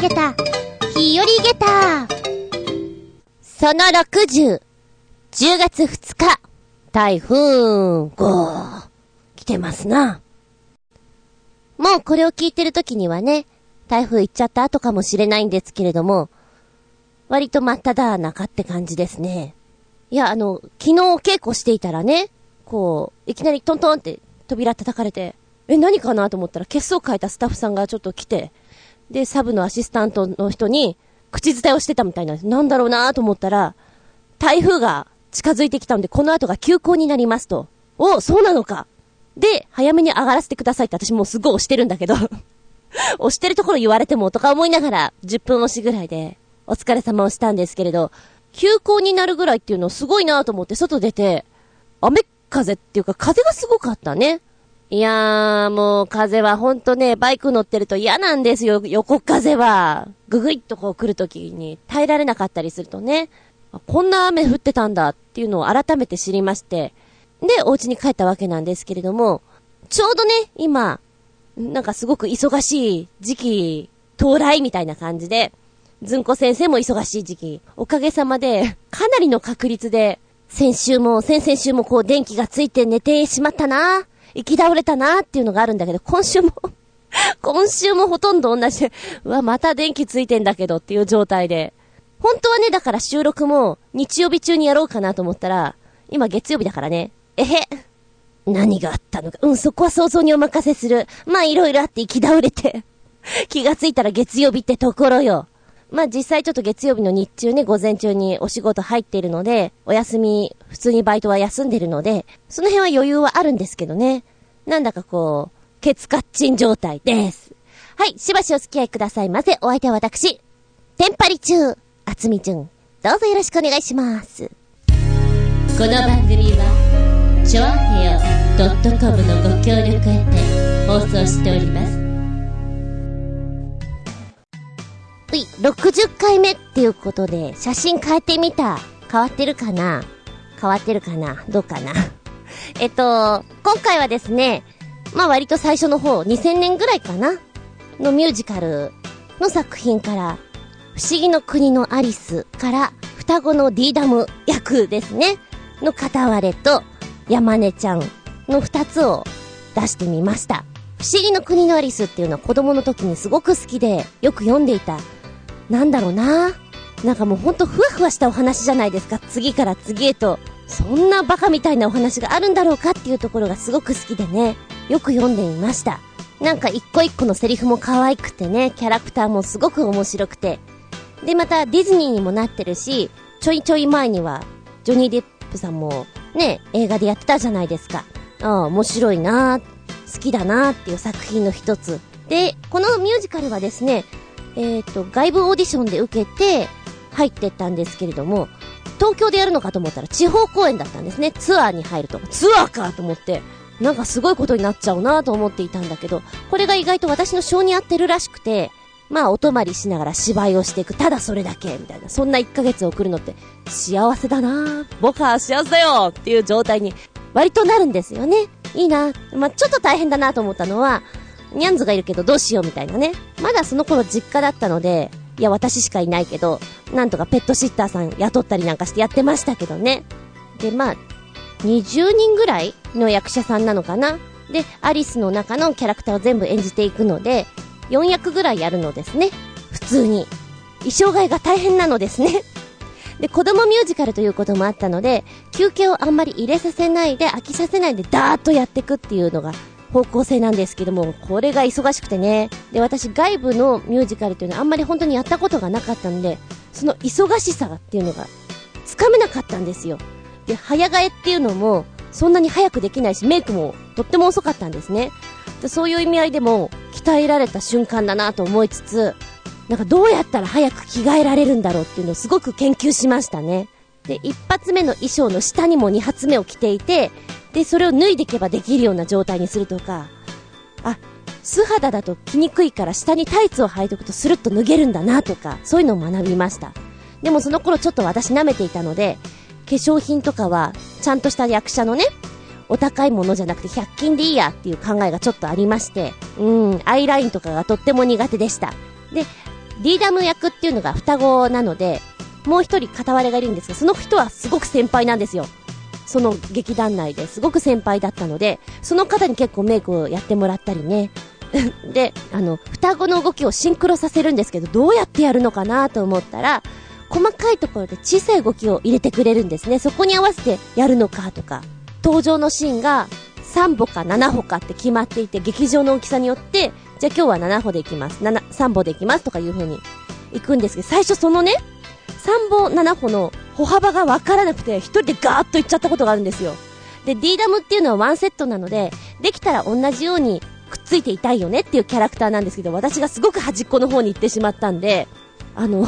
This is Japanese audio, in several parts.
げた、日和げた。その60、10月2日、台風5、来てますな。もうこれを聞いてる時にはね、台風行っちゃった後かもしれないんですけれども、割と真っ只中って感じですね。いや、あの、昨日稽古していたらね、こう、いきなりトントンって扉叩かれて、え、何かなと思ったら、血相変えたスタッフさんがちょっと来て、で、サブのアシスタントの人に、口伝えをしてたみたいなんです。なんだろうなと思ったら、台風が近づいてきたんで、この後が休校になりますと。おそうなのか。で、早めに上がらせてくださいって私もうすごい押してるんだけど 押してるところ言われてもとか思いながら、10分押しぐらいで、お疲れ様をしたんですけれど、休校になるぐらいっていうのすごいなと思って外出て、雨風っていうか風がすごかったね。いやー、もう風はほんとね、バイク乗ってると嫌なんですよ、横風は。ぐぐいっとこう来るときに耐えられなかったりするとね。こんな雨降ってたんだっていうのを改めて知りまして。で、お家に帰ったわけなんですけれども、ちょうどね、今、なんかすごく忙しい時期到来みたいな感じで、ずんこ先生も忙しい時期。おかげさまで、かなりの確率で、先週も、先々週もこう電気がついて寝てしまったな行き倒れたなーっていうのがあるんだけど、今週も 今週もほとんど同じ。うわ、また電気ついてんだけどっていう状態で。本当はね、だから収録も日曜日中にやろうかなと思ったら、今月曜日だからね。えへ。何があったのか。うん、そこは想像にお任せする。まあ、いろいろあって行き倒れて。気がついたら月曜日ってところよ。まあ実際ちょっと月曜日の日中ね、午前中にお仕事入っているので、お休み、普通にバイトは休んでるので、その辺は余裕はあるんですけどね。なんだかこう、ケツカッチン状態です。はい、しばしお付き合いくださいませ。お相手は私、テンパリ中、あつみちゅん。どうぞよろしくお願いします。この番組は、ちょあへよ .com のご協力へて放送しております。い、60回目っていうことで、写真変えてみた。変わってるかな？変わってるかな？どうかな？えっと、今回はですね、まあ割と最初の方、2000年ぐらいかな？のミュージカルの作品から、不思議の国のアリスから、双子のディーダム役ですね。の片割れと、山根ちゃんの二つを出してみました。不思議の国のアリスっていうのは子供の時にすごく好きで、よく読んでいたなんだろうな。なんかもうほんとふわふわしたお話じゃないですか。次から次へと。そんなバカみたいなお話があるんだろうかっていうところがすごく好きでね。よく読んでいました。なんか一個一個のセリフも可愛くてね、キャラクターもすごく面白くて。で、またディズニーにもなってるし、ちょいちょい前には、ジョニー・デップさんも、ね、映画でやってたじゃないですか。ああ、面白いな好きだなっていう作品の一つ。で、このミュージカルはですね、えっ、ー、と、外部オーディションで受けて入ってったんですけれども、東京でやるのかと思ったら地方公演だったんですね。ツアーに入ると。ツアーかと思って、なんかすごいことになっちゃうなと思っていたんだけど、これが意外と私の性に合ってるらしくて、まあお泊まりしながら芝居をしていく。ただそれだけ、みたいな。そんな1ヶ月送るのって幸せだな僕は幸せだよっていう状態に割となるんですよね。いいなまあちょっと大変だなと思ったのは、ニャンズがいるけどどうしようみたいなね。まだその頃実家だったので、いや私しかいないけど、なんとかペットシッターさん雇ったりなんかしてやってましたけどね。で、まあ、20人ぐらいの役者さんなのかな。で、アリスの中のキャラクターを全部演じていくので、4役ぐらいやるのですね。普通に。衣装替えが大変なのですね。で、子供ミュージカルということもあったので、休憩をあんまり入れさせないで、飽きさせないで、ダーッとやっていくっていうのが方向性なんですけども、これが忙しくてね。で、私外部のミュージカルっていうのはあんまり本当にやったことがなかったんで、その忙しさっていうのが、つかめなかったんですよ。で、早替えっていうのも、そんなに早くできないし、メイクもとっても遅かったんですね。でそういう意味合いでも、鍛えられた瞬間だなと思いつつ、なんかどうやったら早く着替えられるんだろうっていうのをすごく研究しましたね。で、一発目の衣装の下にも二発目を着ていて、で、それを脱いでいけばできるような状態にするとか、あ、素肌だと着にくいから下にタイツを履いておくとスルッと脱げるんだなとか、そういうのを学びました。でもその頃ちょっと私舐めていたので、化粧品とかは、ちゃんとした役者のね、お高いものじゃなくて100均でいいやっていう考えがちょっとありまして、うん、アイラインとかがとっても苦手でした。で、ディーダム役っていうのが双子なので、もう一人片割れがいるんですが、その人はすごく先輩なんですよ。その劇団内ですごく先輩だったので、その方に結構メイクをやってもらったりね。で、あの、双子の動きをシンクロさせるんですけど、どうやってやるのかなと思ったら、細かいところで小さい動きを入れてくれるんですね。そこに合わせてやるのかとか、登場のシーンが3歩か7歩かって決まっていて、劇場の大きさによって、じゃあ今日は7歩で行きます。7、3歩で行きますとかいう風に行くんですけど、最初そのね、3歩7歩の歩幅がわからなくて、一人でガーッと行っちゃったことがあるんですよ。で、D ダムっていうのはワンセットなので、できたら同じようにくっついていたいよねっていうキャラクターなんですけど、私がすごく端っこの方に行ってしまったんで、あの、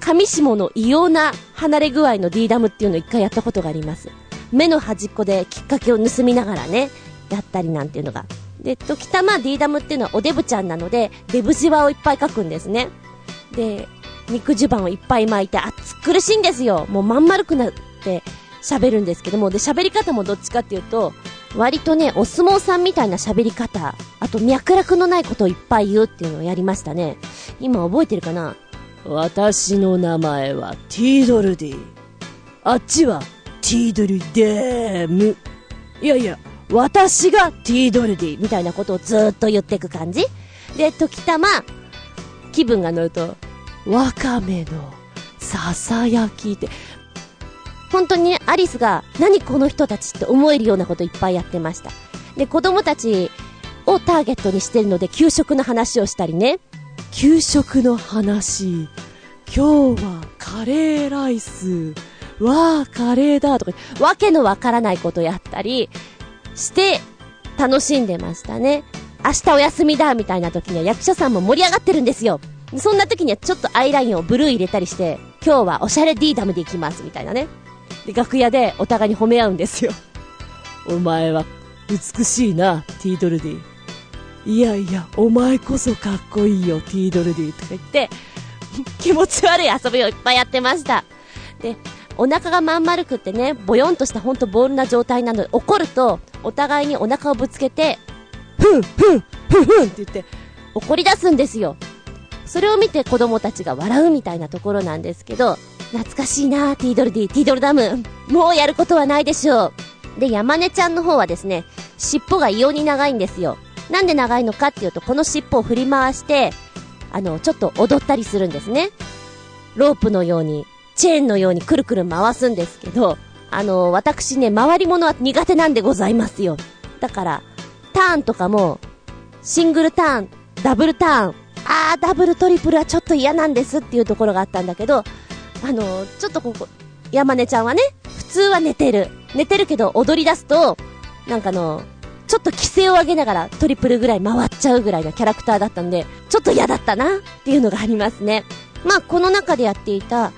上下の異様な離れ具合の D ダムっていうのを一回やったことがあります。目の端っこできっかけを盗みながらね、やったりなんていうのが。で、時たま D ダムっていうのはおデブちゃんなので、デブじわをいっぱい書くんですね。で、肉襦袢をいっぱい巻いて、暑苦しいんですよ。もうまん丸くなって喋るんですけども、で、喋り方もどっちかっていうと、割とね、お相撲さんみたいな喋り方、あと脈絡のないことをいっぱい言うっていうのをやりましたね。今覚えてるかな？私の名前はティードルディ。あっちはティードルデーム。いやいや、私がティードルディみたいなことをずーっと言ってく感じで、時たま、気分が乗ると、わかめのささやきって、本当にね、アリスが、何この人たちって思えるようなこといっぱいやってました。で、子供たちをターゲットにしてるので、給食の話をしたりね。給食の話。今日はカレーライス。わあ、カレーだとか、わけのわからないことやったりして、楽しんでましたね。明日お休みだみたいな時には役者さんも盛り上がってるんですよ。そんな時にはちょっとアイラインをブルー入れたりして、今日はおしゃれ D ダムで行きますみたいなね。で、楽屋でお互いに褒め合うんですよ。お前は美しいな、ティードルディ。いやいや、お前こそかっこいいよ、ティードルディとか言って、気持ち悪い遊びをいっぱいやってました。で、お腹がまん丸くってね、ボヨンとしたほんとボールな状態なので、怒ると、お互いにお腹をぶつけて、ふん、ふん、ふん、ふんって言って、怒り出すんですよ。それを見て子供たちが笑うみたいなところなんですけど、懐かしいなティードルディ、ティードルダム。もうやることはないでしょう。で、山根ちゃんの方はですね、尻尾が異様に長いんですよ。なんで長いのかっていうと、この尻尾を振り回して、あの、ちょっと踊ったりするんですね。ロープのように、チェーンのようにくるくる回すんですけど、あの、私ね、回り物は苦手なんでございますよ。だから、ターンとかも、シングルターン、ダブルターン、あー、ダブルトリプルはちょっと嫌なんですっていうところがあったんだけど、あの、ちょっとここ、山根ちゃんはね、普通は寝てる。寝てるけど踊り出すと、なんかの、ちょっと規制を上げながらトリプルぐらい回っちゃうぐらいのキャラクターだったんで、ちょっと嫌だったなっていうのがありますね。まあ、この中でやっていた、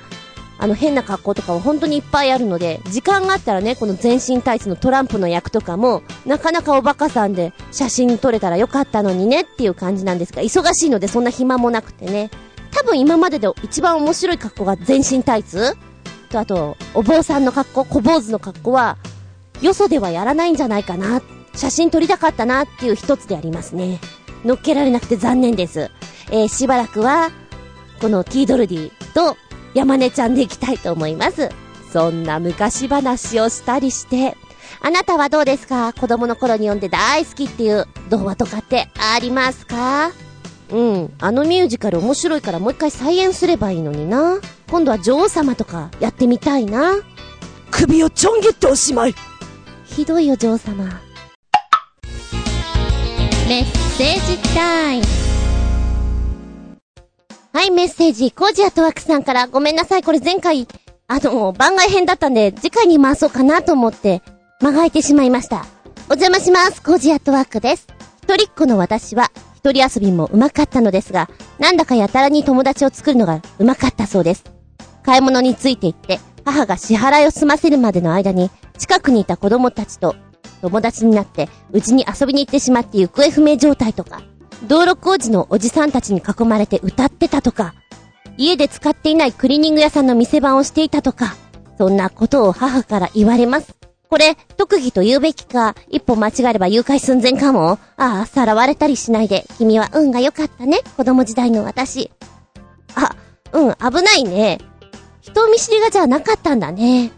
あの変な格好とかは本当にいっぱいあるので、時間があったらね、この全身タイツのトランプの役とかも、なかなかおバカさんで写真撮れたらよかったのにねっていう感じなんですが、忙しいのでそんな暇もなくてね。多分今までで一番面白い格好が全身タイツ？と、あと、お坊さんの格好、小坊主の格好は、よそではやらないんじゃないかな。写真撮りたかったなっていう一つでありますね。乗っけられなくて残念です。えー、しばらくは、このティードルディと山根ちゃんでいきたいと思います。そんな昔話をしたりして、あなたはどうですか？子供の頃に読んで大好きっていう童話とかってありますか？うん。あのミュージカル面白いからもう一回再演すればいいのにな。今度は女王様とかやってみたいな。首をちょん切っておしまいひどいよ、女王様。メッセージタイム。はい、メッセージ、コージアトワークさんからごめんなさい、これ前回、あの、番外編だったんで、次回に回そうかなと思って、間が空いてしまいました。お邪魔します、コージアトワークです。一人っ子の私は、一人遊びも上手かったのですが、なんだかやたらに友達を作るのが上手かったそうです。買い物について行って、母が支払いを済ませるまでの間に、近くにいた子供たちと友達になって、うちに遊びに行ってしまって行方不明状態とか、道路工事のおじさんたちに囲まれて歌ってたとか、家で使っていないクリーニング屋さんの店番をしていたとか、そんなことを母から言われます。これ、特技と言うべきか、一歩間違えれば誘拐寸前かも。ああ、さらわれたりしないで、君は運が良かったね、子供時代の私。あ、うん、危ないね。人見知りがじゃなかったんだね。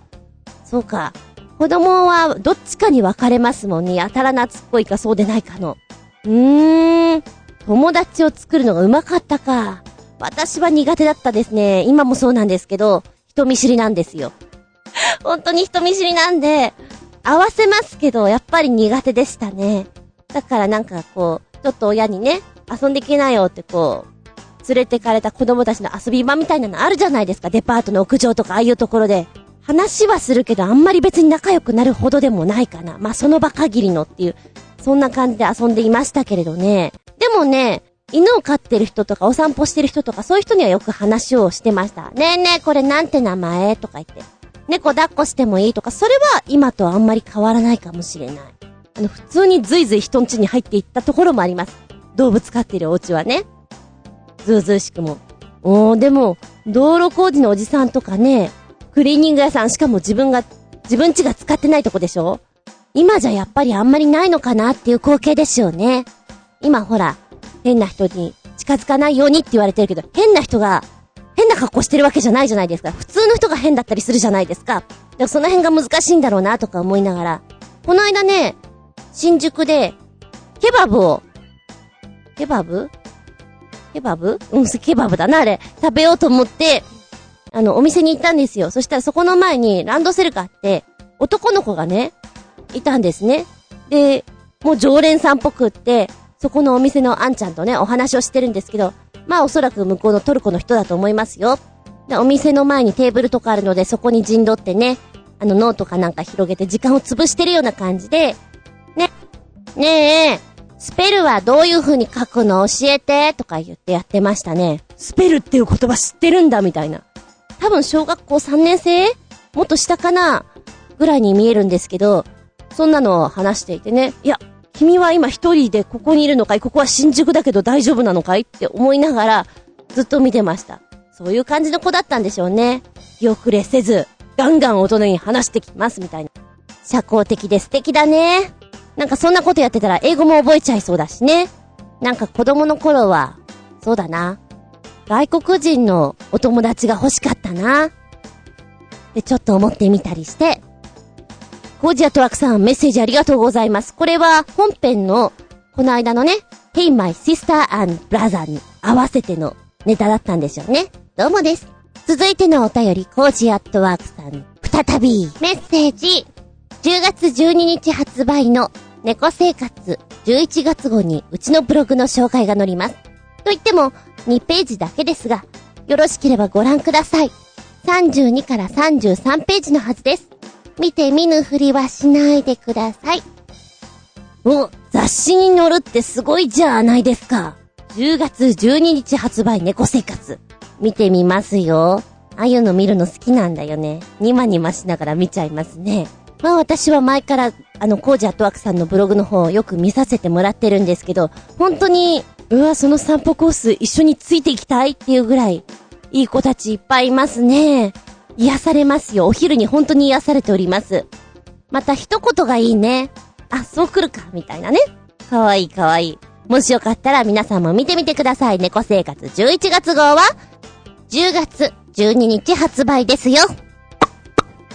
そうか。子供はどっちかに分かれますもんね。やたら懐っこいかそうでないかの。うーん。友達を作るのが上手かったか。私は苦手だったですね。今もそうなんですけど、人見知りなんですよ。本当に人見知りなんで、合わせますけど、やっぱり苦手でしたね。だからなんかこう、ちょっと親にね、遊んできなよってこう、連れてかれた子供たちの遊び場みたいなのあるじゃないですか。デパートの屋上とかああいうところで。話はするけど、あんまり別に仲良くなるほどでもないかな。まあ、その場限りのっていう、そんな感じで遊んでいましたけれどね。でもね、犬を飼ってる人とかお散歩してる人とかそういう人にはよく話をしてました。ねえねえ、これなんて名前？とか言って。猫抱っこしてもいいとか、それは今とあんまり変わらないかもしれない。あの、普通にずいずい人ん家に入っていったところもあります。動物飼ってるお家はね。ずうずうしくも。おー、でも、道路工事のおじさんとかね、クリーニング屋さん、しかも自分が、自分家が使ってないとこでしょ？今じゃやっぱりあんまりないのかなっていう光景ですよね。今ほら、変な人に近づかないようにって言われてるけど、変な人が、変な格好してるわけじゃないじゃないですか。普通の人が変だったりするじゃないですか。でもその辺が難しいんだろうなとか思いながら、この間ね、新宿で、ケバブを、ケバブ？ケバブ？うん、ケバブだな、あれ。食べようと思って、あの、お店に行ったんですよ。そしたらそこの前にランドセルがあって、男の子がね、いたんですね。で、もう常連さんっぽくって、そこのお店のあんちゃんとね、お話をしてるんですけど、まあおそらく向こうのトルコの人だと思いますよ。で、お店の前にテーブルとかあるので、そこに陣取ってね、あのノートかなんか広げて時間を潰してるような感じで、ね、ねえ、スペルはどういう風に書くの教えて、とか言ってやってましたね。スペルっていう言葉知ってるんだ、みたいな。多分小学校3年生？もっと下かな？ぐらいに見えるんですけど、そんなのを話していてね。いや、君は今一人でここにいるのかい？ここは新宿だけど大丈夫なのかい？って思いながら、ずっと見てました。そういう感じの子だったんでしょうね。気遅れせず、ガンガン大人に話してきますみたいな。社交的で素敵だね。なんかそんなことやってたら英語も覚えちゃいそうだしね。なんか子供の頃は、そうだな。外国人のお友達が欲しかったな。で、ちょっと思ってみたりして。コージアトワークさんメッセージありがとうございます。これは本編の、この間のね、Hey My Sister and Brother に合わせてのネタだったんでしょうね。どうもです。続いてのお便り、コージアットワークさん、再び、メッセージ、10月12日発売の猫生活11月号にうちのブログの紹介が載ります。と言っても、2ページだけですが、よろしければご覧ください。32から33ページのはずです。見て見ぬふりはしないでください。お、雑誌に載るってすごいじゃないですか。10月12日発売猫生活。見てみますよ。ああいうの見るの好きなんだよね。ニマニマしながら見ちゃいますね。まあ私は前から、あの、コージアットワークさんのブログの方をよく見させてもらってるんですけど、本当に、うわ、その散歩コース一緒についていきたいっていうぐらい、いい子たちいっぱいいますね。癒されますよ。お昼に本当に癒されております。また一言がいいね。あ、そう来るか、みたいなね。かわいいかわいい。もしよかったら皆さんも見てみてください。猫生活11月号は、10月12日発売ですよ。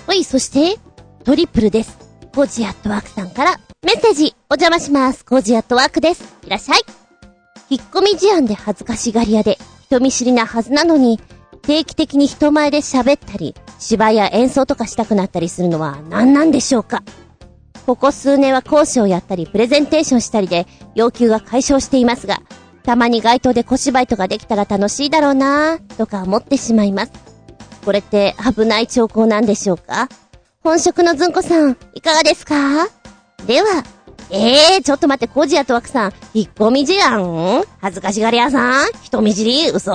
おい、そして、トリプルです。コージアットワークさんからメッセージお邪魔します。コージアットワークです。いらっしゃい。引っ込み思案で恥ずかしがり屋で人見知りなはずなのに、定期的に人前で喋ったり、芝居や演奏とかしたくなったりするのは何なんでしょうか？ここ数年は講師をやったり、プレゼンテーションしたりで、要求が解消していますが、たまに街頭で小芝居とかできたら楽しいだろうなぁ、とか思ってしまいます。これって危ない兆候なんでしょうか？本職のずんこさん、いかがですか？では、ええー、ちょっと待って、コジアとワクさん、引っ込み思案？恥ずかしがり屋さん？人見知り？嘘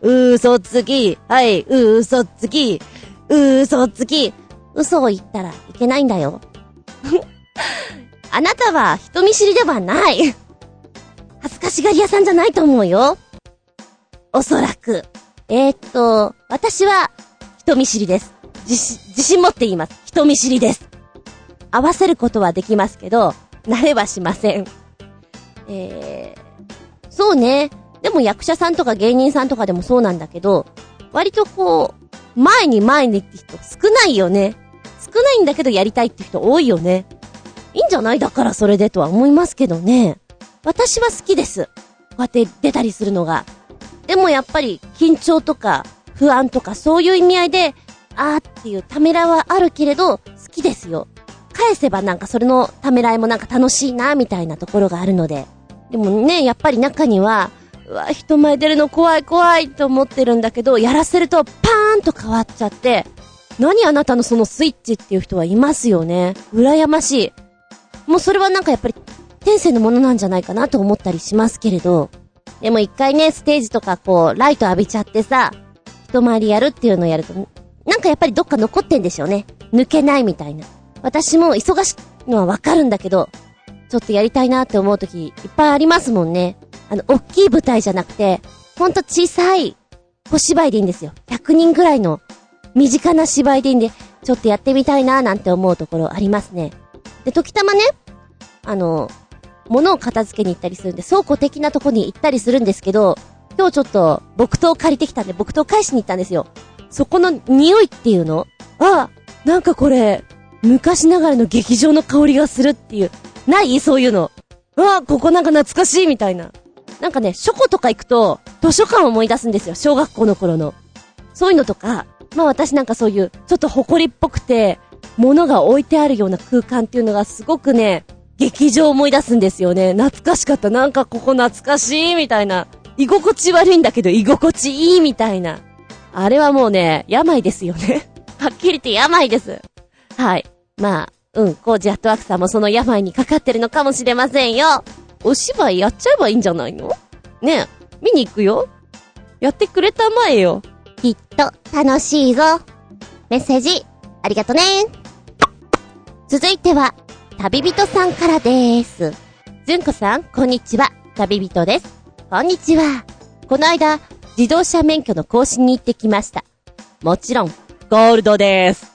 嘘つきはい、嘘つき嘘つき嘘を言ったらいけないんだよ。あなたは人見知りではない。恥ずかしがり屋さんじゃないと思うよ。おそらく。えー、っと、私は人見知りです。自信、自信持って言います。人見知りです。合わせることはできますけど、慣れはしません。えー、そうね。でも役者さんとか芸人さんとかでもそうなんだけど、割とこう、前に前にって人少ないよね。少ないんだけどやりたいって人多いよね。いいんじゃない？だからそれでとは思いますけどね。私は好きです。こうやって出たりするのが。でもやっぱり緊張とか不安とかそういう意味合いで、あーっていうためらはあるけれど、好きですよ。返せばなんかそれのためらいもなんか楽しいな、みたいなところがあるので。でもね、やっぱり中には、うわ、人前出るの怖い怖いと思ってるんだけど、やらせるとパーンと変わっちゃって、何あなたのそのスイッチっていう人はいますよね。羨ましい。もうそれはなんかやっぱり天性のものなんじゃないかなと思ったりしますけれど。でも一回ね、ステージとかこう、ライト浴びちゃってさ、人回りやるっていうのをやると、なんかやっぱりどっか残ってんでしょうね。抜けないみたいな。私も忙しいのはわかるんだけど、ちょっとやりたいなって思う時いっぱいありますもんね。あの、大きい舞台じゃなくて、ほんと小さい小芝居でいいんですよ。100人ぐらいの身近な芝居でいいんで、ちょっとやってみたいななんて思うところありますね。で、時たまね、あの、物を片付けに行ったりするんで、倉庫的なとこに行ったりするんですけど、今日ちょっと木刀借りてきたんで、木刀返しに行ったんですよ。そこの匂いっていうの？あ、なんかこれ、昔ながらの劇場の香りがするっていう。ない？そういうの。うわ、ここなんか懐かしいみたいな。なんかね、書庫とか行くと、図書館を思い出すんですよ。小学校の頃の。そういうのとか、まあ私なんかそういう、ちょっと埃っぽくて、物が置いてあるような空間っていうのがすごくね、劇場を思い出すんですよね。懐かしかった。なんかここ懐かしいみたいな。居心地悪いんだけど居心地いいみたいな。あれはもうね、病ですよね。はっきり言って病です。はい。まあ、うん、コージアットワークさんもその病にかかってるのかもしれませんよ。お芝居やっちゃえばいいんじゃないの？ねえ、見に行くよ？やってくれたまえよ。きっと楽しいぞ。メッセージ、ありがとね。続いては、旅人さんからでーす。ずんこさん、こんにちは。旅人です。こんにちは。この間、自動車免許の更新に行ってきました。もちろん、ゴールドです。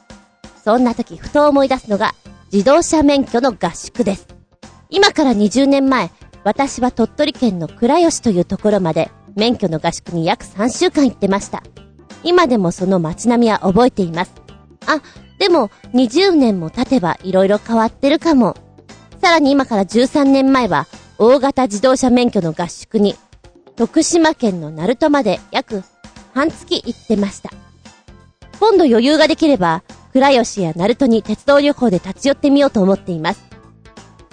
そんな時、ふと思い出すのが、自動車免許の合宿です。今から20年前、私は鳥取県の倉吉というところまで、免許の合宿に約3週間行ってました。今でもその街並みは覚えています。あ、でも、20年も経てば色々変わってるかも。さらに今から13年前は、大型自動車免許の合宿に、徳島県の鳴門まで約半月行ってました。今度余裕ができれば、倉吉や鳴門に鉄道旅行で立ち寄ってみようと思っています。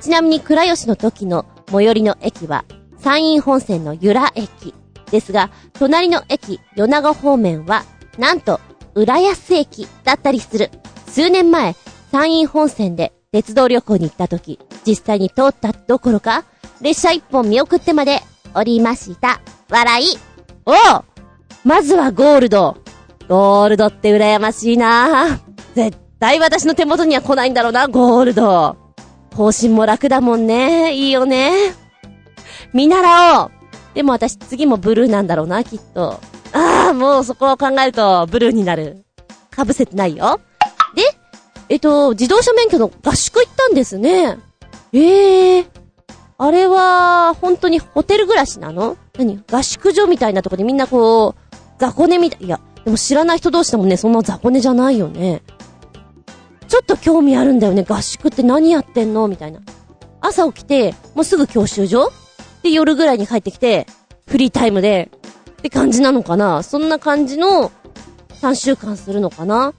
ちなみに倉吉の時の最寄りの駅は、山陰本線の由良駅ですが、隣の駅、米子方面は、なんと、浦安駅だったりする。数年前、山陰本線で鉄道旅行に行った時、実際に通ったどころか、列車一本見送ってまで降りました。笑い。おうまずはゴールド。ゴールドって羨ましいなぁ絶対私の手元には来ないんだろうな、ゴールド。更新も楽だもんね。いいよね。見習おう。でも私次もブルーなんだろうな、きっと。ああ、もうそこを考えるとブルーになる。かぶせてないよ。で、えっと、自動車免許の合宿行ったんですね。ええー、あれは、本当にホテル暮らしなの？何？合宿所みたいなとこでみんなこう、雑魚寝みたい、いや、でも知らない人同士でもね、そんな雑魚寝じゃないよね。ちょっと興味あるんだよね。合宿って何やってんの？みたいな。朝起きて、もうすぐ教習所？で、夜ぐらいに帰ってきて、フリータイムで、って感じなのかな？そんな感じの3週間するのかな？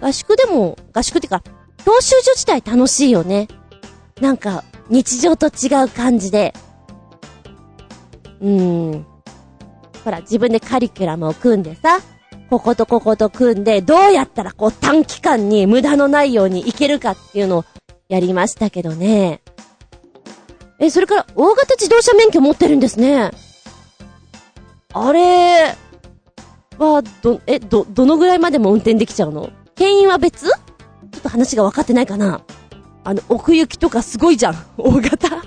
合宿でも、合宿ってか、教習所自体楽しいよね。なんか、日常と違う感じで。うーん。ほら、自分でカリキュラムを組んでさ、こことここと組んで、どうやったらこう短期間に無駄のないようにいけるかっていうのをやりましたけどね。え、それから、大型自動車免許持ってるんですね。あれは、ど、え、ど、どのぐらいまでも運転できちゃうの？牽引は別？ちょっと話が分かってないかなあの、奥行きとかすごいじゃん。大型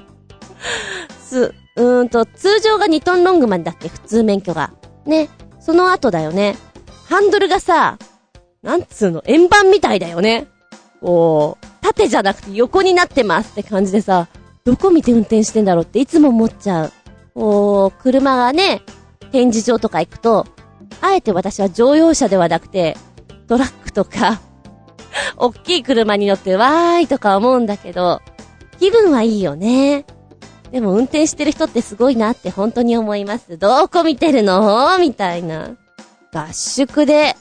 す、うーんと、通常が2トンロングまでだっけ？普通免許が。ね。その後だよね。ハンドルがさ、なんつうの、円盤みたいだよね。こう、縦じゃなくて横になってますって感じでさ、どこ見て運転してんだろうっていつも思っちゃう。こう、車がね、展示場とか行くと、あえて私は乗用車ではなくて、トラックとか、おっきい車に乗ってわーいとか思うんだけど、気分はいいよね。でも運転してる人ってすごいなって本当に思います。どこ見てるの？みたいな。合宿で、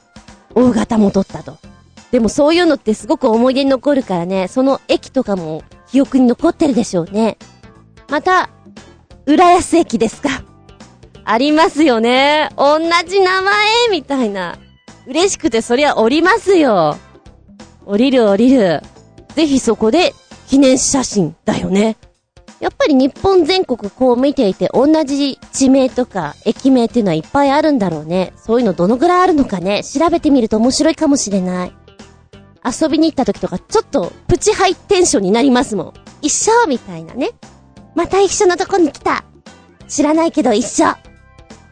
大型も取ったと。でもそういうのってすごく思い出に残るからね、その駅とかも記憶に残ってるでしょうね。また、浦安駅ですか。ありますよね。同じ名前？みたいな。嬉しくてそりゃ降りますよ。降りる降りる。ぜひそこで記念写真だよね。やっぱり日本全国こう見ていて同じ地名とか駅名っていうのはいっぱいあるんだろうね。そういうのどのぐらいあるのかね。調べてみると面白いかもしれない。遊びに行った時とかちょっとプチハイテンションになりますもん。一緒みたいなね。また一緒のとこに来た。知らないけど一緒。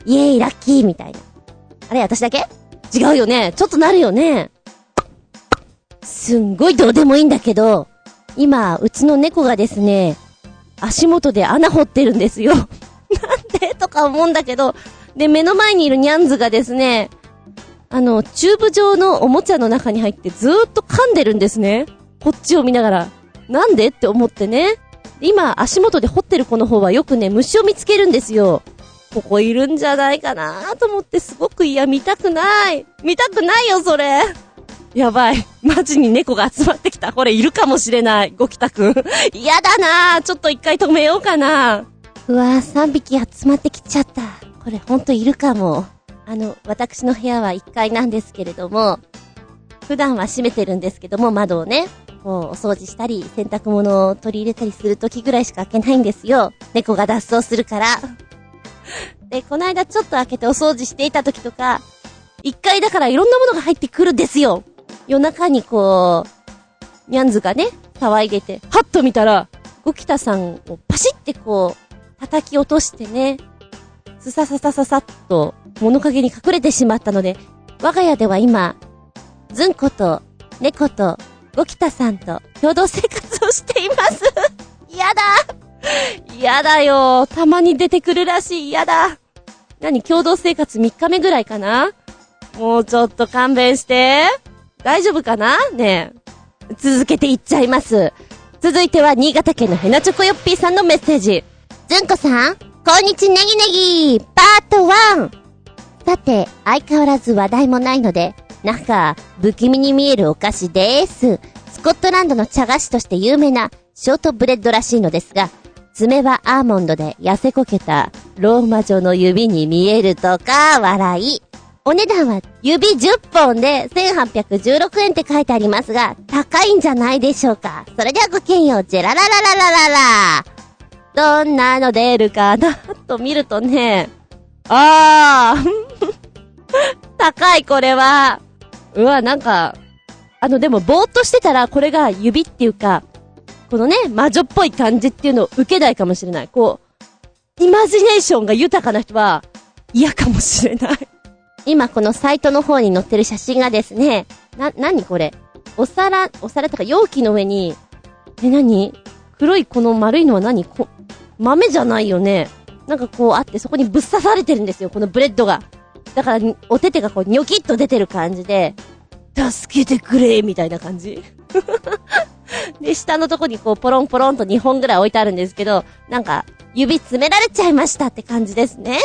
イエーイラッキーみたいな。あれ私だけ？違うよね。ちょっとなるよね。すんごいどうでもいいんだけど、今、うちの猫がですね、足元で穴掘ってるんですよ。なんで？とか思うんだけど、で、目の前にいるニャンズがですね、あの、チューブ状のおもちゃの中に入ってずーっと噛んでるんですね。こっちを見ながら。なんで？って思ってね。今、足元で掘ってる子の方はよくね、虫を見つけるんですよ。ここいるんじゃないかなと思ってすごく嫌、見たくない。見たくないよ、それ。やばい。マジに猫が集まってきた。これいるかもしれない。ごきたくん。嫌だなちょっと一回止めようかなうわぁ、三匹集まってきちゃった。これほんといるかも。あの、私の部屋は1階なんですけれども、普段は閉めてるんですけども、窓をね、こう、お掃除したり、洗濯物を取り入れたりする時ぐらいしか開けないんですよ。猫が脱走するから。で、この間ちょっと開けてお掃除していた時とか、1階だからいろんなものが入ってくるんですよ。夜中にこう、ニャンズがね、騒いでて、はっと見たら、ゴキタさんをパシってこう、叩き落としてね、すさささささっと物陰に隠れてしまったので、我が家では今、ズンコと猫とゴキタさんと共同生活をしています。やだやだよたまに出てくるらしい。やだ何共同生活3日目ぐらいかな？もうちょっと勘弁して。大丈夫かな？ねえ。続けていっちゃいます。続いては、新潟県のヘナチョコヨッピーさんのメッセージ。ずんこさん、こんにちネギネギパート 1! さて、相変わらず話題もないので、なんか、不気味に見えるお菓子です。スコットランドの茶菓子として有名なショートブレッドらしいのですが、爪はアーモンドで痩せこけたローマ女の指に見えるとか、笑い。お値段は指10本で1816円って書いてありますが、高いんじゃないでしょうか。それではごきげんよう、ジェラララララララ。どんなの出るかな？と見るとね、あー 高いこれは。うわ、なんか、あのでもぼーっとしてたらこれが指っていうか、このね、魔女っぽい感じっていうのを受けないかもしれない。こう、イマジネーションが豊かな人は嫌かもしれない。今このサイトの方に載ってる写真がですね、な、なにこれ？お皿、お皿とか容器の上に、え、なに黒いこの丸いのは何？こ、豆じゃないよね。なんかこうあってそこにぶっ刺されてるんですよ、このブレッドが。だから、お手手がこうニョキッと出てる感じで、助けてくれみたいな感じ。で、下のとこにこうポロンポロンと2本ぐらい置いてあるんですけど、なんか、指詰められちゃいましたって感じですね。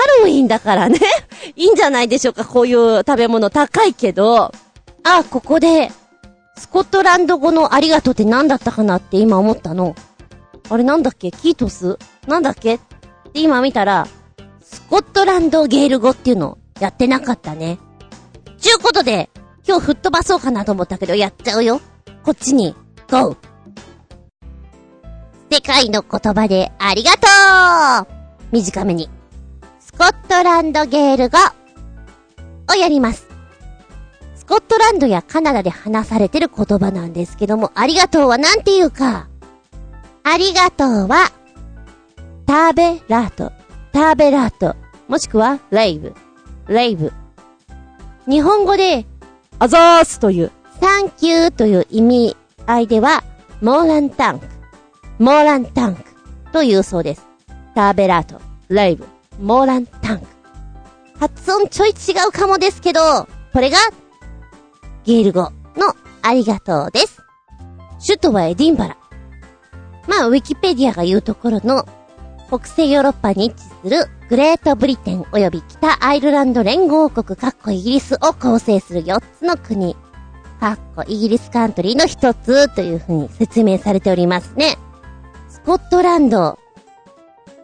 ハロウィンだからね。いいんじゃないでしょうか、こういう食べ物高いけど。あ、ここで、スコットランド語のありがとうって何だったかなって今思ったの。あれなんだっけ？キートス？なんだっけ？って今見たら、スコットランドゲール語っていうのやってなかったね。ちゅうことで、今日吹っ飛ばそうかなと思ったけどやっちゃうよ。こっちに、ゴー世界の言葉でありがとう短めに。スコットランドゲール語をやります。スコットランドやカナダで話されてる言葉なんですけども、ありがとうはなんて言うか。ありがとうは、ターベラート、ターベラート、もしくはレイブ、レイブ。日本語で、あざーすという、サンキューという意味合いでは、モーランタンク、モーランタンクというそうです。ターベラート、レイブ、モーランタンク。発音ちょい違うかもですけど、これが、ゲール語のありがとうです。首都はエディンバラ。まあ、ウィキペディアが言うところの、北西ヨーロッパに位置するグレートブリテン及び北アイルランド連合国かっこイギリスを構成する4つの国、かっこイギリスカントリーの1つというふうに説明されておりますね。スコットランド。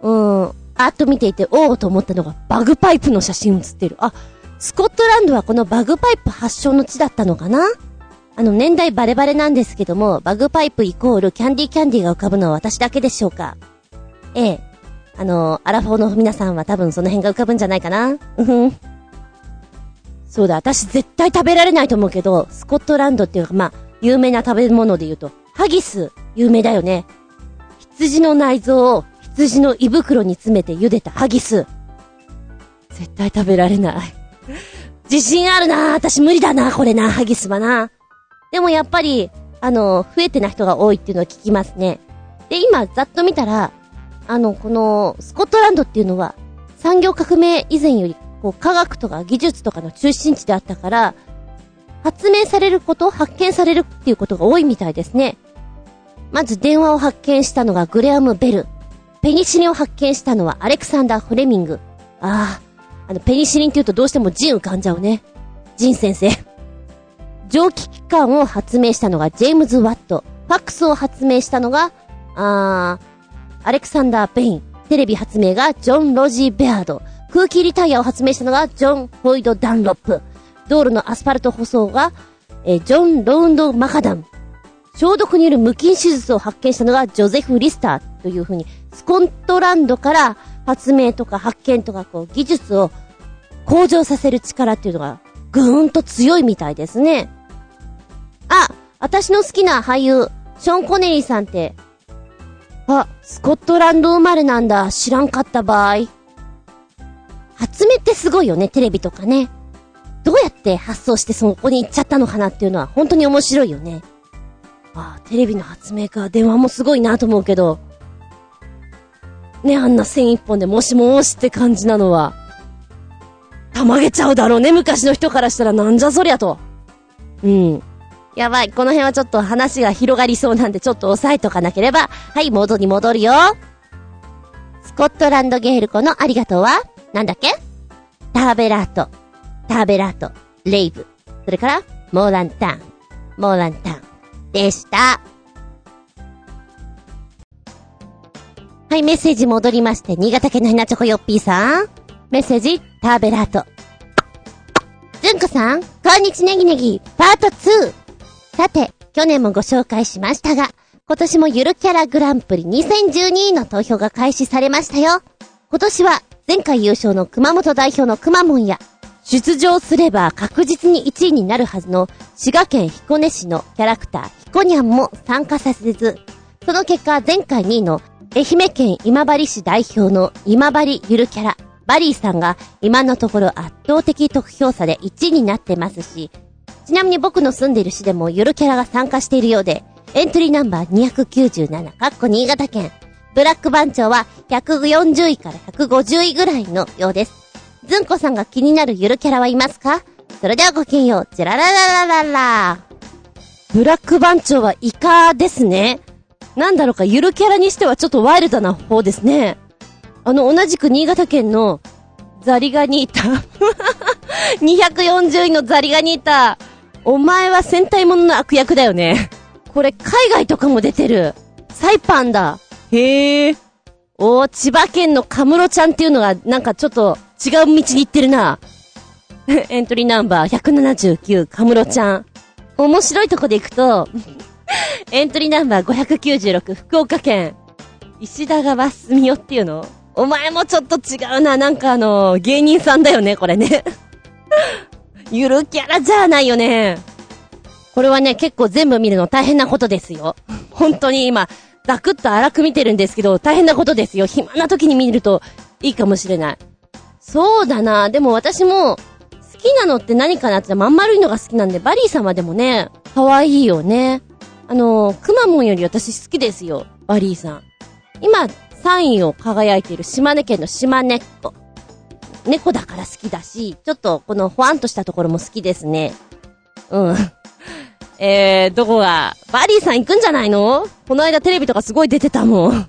うーん、あっと見ていて、おおと思ったのがバグパイプの写真写ってる。あ、スコットランドはこのバグパイプ発祥の地だったのかな？あの、年代バレバレなんですけども、バグパイプイコールキャンディーキャンディーが浮かぶのは私だけでしょうか？ええ。あの、アラフォーの皆さんは多分その辺が浮かぶんじゃないかな？うふん。そうだ、私絶対食べられないと思うけど、スコットランドっていうか、まあ、有名な食べ物で言うと、ハギス、有名だよね。羊の内臓を羊の胃袋に詰めて茹でたハギス。絶対食べられない。自信あるな私無理だなこれな、ハギスはな。でもやっぱり、あの、増えてな人が多いっていうのは聞きますね。で、今、ざっと見たら、あの、この、スコットランドっていうのは、産業革命以前より、こう、科学とか技術とかの中心地であったから、発明されること、発見されるっていうことが多いみたいですね。まず電話を発見したのがグレアム・ベル。ペニシリンを発見したのはアレクサンダー・フレミング。ああ、あの、ペニシリンって言うとどうしてもジン浮かんじゃうね。ジン先生。蒸気機関を発明したのがジェームズ・ワット。ファックスを発明したのが、あー、アレクサンダー・ペイン。テレビ発明がジョン・ロジー・ベアード。空気リタイヤを発明したのがジョン・ホイド・ダンロップ。道路のアスファルト舗装が、えジョン・ロウンド・マカダン。消毒による無菌手術を発見したのがジョゼフ・リスターという風に、スコットランドから発明とか発見とかこう技術を向上させる力っていうのがぐーんと強いみたいですね。あ、私の好きな俳優、ショーン・コネリーさんって、あ、スコットランド生まれなんだ、知らんかった場合。発明ってすごいよね、テレビとかね。どうやって発想してそこに行っちゃったのかなっていうのは本当に面白いよね。ああ、テレビの発明か、電話もすごいなと思うけど。ね、あんな線一本でもしもーしって感じなのは、たまげちゃうだろうね、昔の人からしたらなんじゃそりゃと。うん。やばい、この辺はちょっと話が広がりそうなんでちょっと押さえとかなければ。はい、元に戻るよ。スコットランドゲールコのありがとうは、なんだっけ？ターベラート、ターベラート、レイブ、それから、モーランタン、モーランタン、でした。はい、メッセージ戻りまして、新潟県のひなチョコヨッピーさん。メッセージ、ターベラート。ずんこさん、こんにちネギネギ、パート 2! さて、去年もご紹介しましたが、今年もゆるキャラグランプリ2012の投票が開始されましたよ。今年は前回優勝の熊本代表のくまモンや、出場すれば確実に1位になるはずの滋賀県彦根市のキャラクターヒコニャンも参加させず、その結果前回2位の愛媛県今治市代表の今治ゆるキャラ、バリーさんが今のところ圧倒的得票差で1位になってますし、ちなみに僕の住んでいる市でもゆるキャラが参加しているようで、エントリーナンバー297、かっこ新潟県。ブラック番長は140位から150位ぐらいのようです。ずんこさんが気になるゆるキャラはいますか？それではごきげんよう。ジェララララララブラック番長はイカですね。なんだろうか、ゆるキャラにしてはちょっとワイルドな方ですね。あの、同じく新潟県のザリガニータ。240位のザリガニータ。お前は戦隊ものの悪役だよね。これ海外とかも出てる。サイパンだ。へえ。おー、千葉県のカムロちゃんっていうのがなんかちょっと違う道に行ってるな。エントリーナンバー179、カムロちゃん。面白いとこで行くと、エントリーナンバー596、福岡県。石田川住よっていうの？お前もちょっと違うな。なんかあの、芸人さんだよね、これね。ゆるキャラじゃないよね。これはね、結構全部見るの大変なことですよ。本当に今、ザクッと荒く見てるんですけど、大変なことですよ。暇な時に見るといいかもしれない。そうだな。でも私も、好きなのって何かなってまん丸いのが好きなんで、バリー様でもね、可愛いよね。あの、くまモンより私好きですよ。バリーさん。今、3位を輝いている島根県の島根っ子。猫だから好きだし、ちょっとこのほわんとしたところも好きですね。うん。えー、どこが、バリーさん行くんじゃないの？この間テレビとかすごい出てたもん。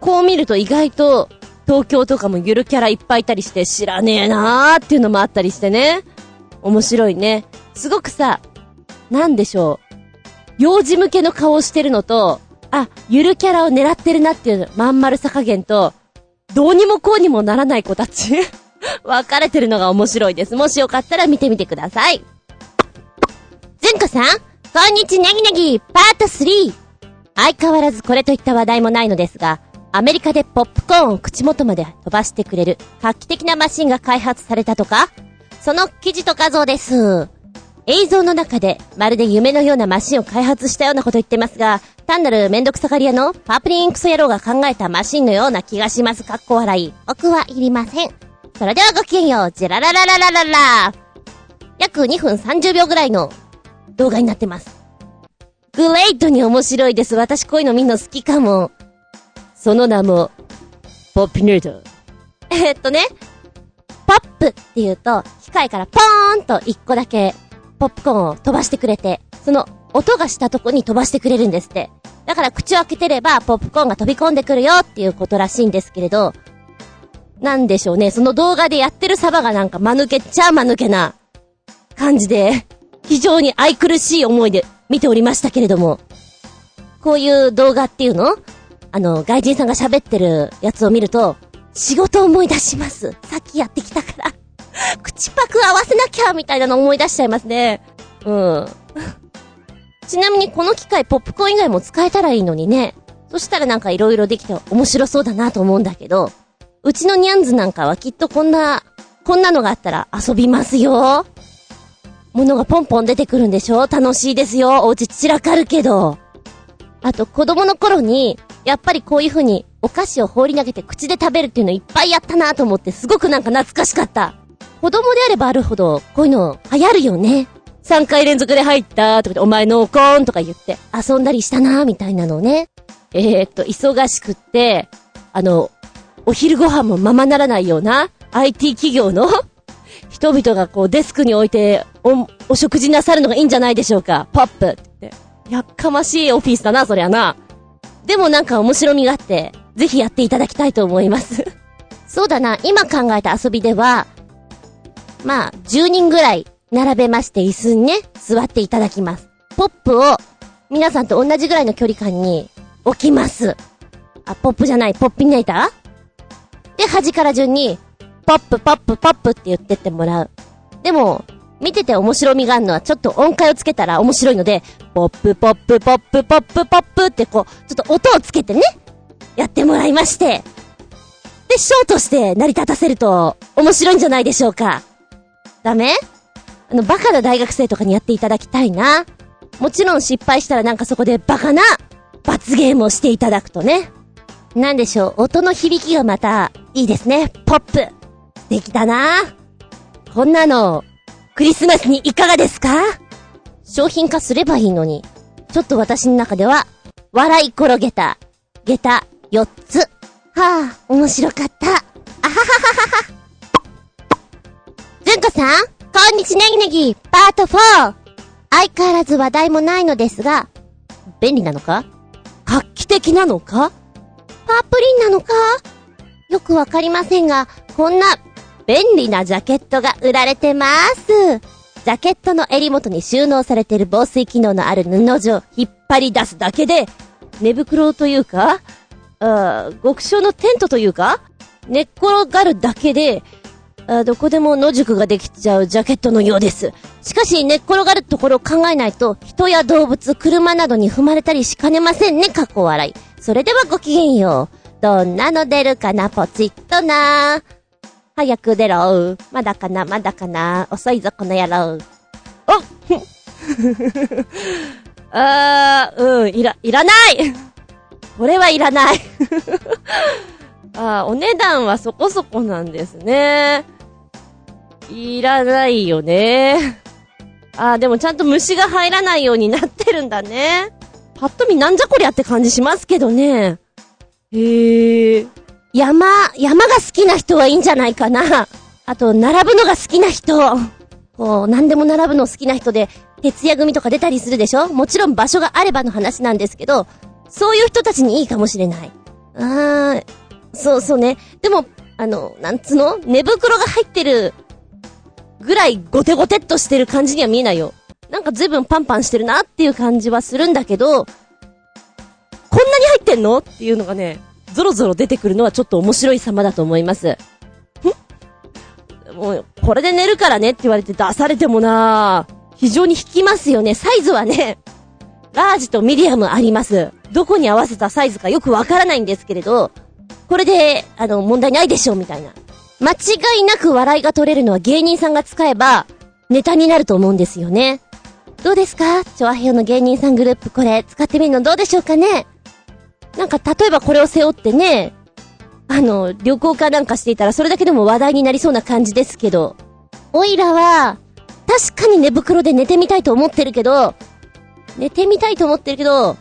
こう見ると意外と、東京とかもゆるキャラいっぱいいたりして知らねえなーっていうのもあったりしてね。面白いね。すごくさ、なんでしょう？幼児向けの顔をしてるのと、あ、ゆるキャラを狙ってるなっていうまん丸さ加減と、どうにもこうにもならない子たち 分かれてるのが面白いです。もしよかったら見てみてください。ずんこさん、こんにちはネギネギ、パート 3! 相変わらずこれといった話題もないのですが、アメリカでポップコーンを口元まで飛ばしてくれる画期的なマシンが開発されたとか？その記事と画像です。映像の中で、まるで夢のようなマシンを開発したようなこと言ってますが、単なるめんどくさがり屋のパープリンクソ野郎が考えたマシンのような気がします。かっこ笑い。僕はいりません。それではごきげんよう。ジェラララララララ約2分30秒ぐらいの動画になってます。グレイトに面白いです。私こういうのみんな好きかも。その名も、ポッピネート。え、っとね、ポップって言うと、機械からポーンと1個だけポップコーンを飛ばしてくれて、その音がしたとこに飛ばしてくれるんですって。だから口を開けてればポップコーンが飛び込んでくるよっていうことらしいんですけれど、なんでしょうね、その動画でやってるサバがなんか間抜けっちゃ間抜けな感じで、非常に愛くるしい思いで見ておりましたけれども、こういう動画っていうの？あの、外人さんが喋ってるやつを見ると、仕事を思い出します。さっきやってきたから 口パク合わせなきゃみたいなの思い出しちゃいますね。うん。ちなみにこの機械ポップコーン以外も使えたらいいのにね。そしたらなんか色々できて面白そうだなと思うんだけど、うちのニャンズなんかはきっとこんな、こんなのがあったら遊びますよ。物がポンポン出てくるんでしょ？楽しいですよ。お家散らかるけど。あと子供の頃に、やっぱりこういう風にお菓子を放り投げて口で食べるっていうのいっぱいやったなと思ってすごくなんか懐かしかった。子供であればあるほど、こういうの流行るよね。3回連続で入ったとかで、お前のコーンとか言って遊んだりしたなみたいなのね。えー、っと、忙しくって、あの、お昼ご飯もままならないような IT 企業の 人々がこうデスクに置いてお、お食事なさるのがいいんじゃないでしょうか。ポップって言って。やっかましいオフィスだな、そりゃな。でもなんか面白みがあって、ぜひやっていただきたいと思います そうだな、今考えた遊びでは、まあ、10人ぐらい並べまして椅子にね、座っていただきます。ポップを皆さんと同じぐらいの距離感に置きます。あ、ポップじゃない、ポッピネーターで、端から順に、ポップ、ポップ、ポップって言ってってもらう。でも、見てて面白みがあるのはちょっと音階をつけたら面白いので、ポップ、ポップ、ポップ、ポップ、ポップってこう、ちょっと音をつけてね、やってもらいまして。で、ショーとして成り立たせると面白いんじゃないでしょうか。ダメ？あの、バカな大学生とかにやっていただきたいな。もちろん失敗したらなんかそこでバカな罰ゲームをしていただくとね。なんでしょう、音の響きがまたいいですね。ポップ。素敵だな。こんなの、クリスマスにいかがですか？商品化すればいいのに。ちょっと私の中では、笑い転げた、下駄4つ。はあ、面白かった。あはははは。ずんこさん、こんにちネギネギ、パート 4! 相変わらず話題もないのですが、便利なのか？画期的なのか？パープリンなのか？よくわかりませんが、こんな便利なジャケットが売られてます。ジャケットの襟元に収納されている防水機能のある布地を引っ張り出すだけで、寝袋というか、あ極小のテントというか、寝っ転がるだけで、あどこでも野宿ができちゃうジャケットのようです。しかし、寝っ転がるところを考えないと、人や動物、車などに踏まれたりしかねませんね、過去笑い。それではごきげんよう。どんなの出るかな、ポチッとな。早く出ろ。まだかな、まだかな。遅いぞ、この野郎。お あー、うん、いら、いらないこれはいらない あー、お値段はそこそこなんですね。いらないよね。あー、でもちゃんと虫が入らないようになってるんだね。ぱっと見なんじゃこりゃって感じしますけどね。へー。山、山が好きな人はいいんじゃないかな。あと、並ぶのが好きな人。こう、何でも並ぶの好きな人で、徹夜組とか出たりするでしょ？もちろん場所があればの話なんですけど、そういう人たちにいいかもしれない。あー、そうそうね。でも、あの、なんつの？寝袋が入ってるぐらいゴテゴテっとしてる感じには見えないよ。なんか随分パンパンしてるなっていう感じはするんだけど、こんなに入ってんのっていうのがね、ゾロゾロ出てくるのはちょっと面白い様だと思います。もう、これで寝るからねって言われて出されてもな非常に引きますよね。サイズはね、ラージとミディアムあります。どこに合わせたサイズかよくわからないんですけれど、これで、あの、問題ないでしょうみたいな。間違いなく笑いが取れるのは芸人さんが使えば、ネタになると思うんですよね。どうですか？チョアヘヨの芸人さんグループこれ使ってみるのどうでしょうかね？なんか例えばこれを背負ってね、あの、旅行かなんかしていたらそれだけでも話題になりそうな感じですけど、おいらは、確かに寝袋で寝てみたいと思ってるけど、寝てみたいと思ってるけど、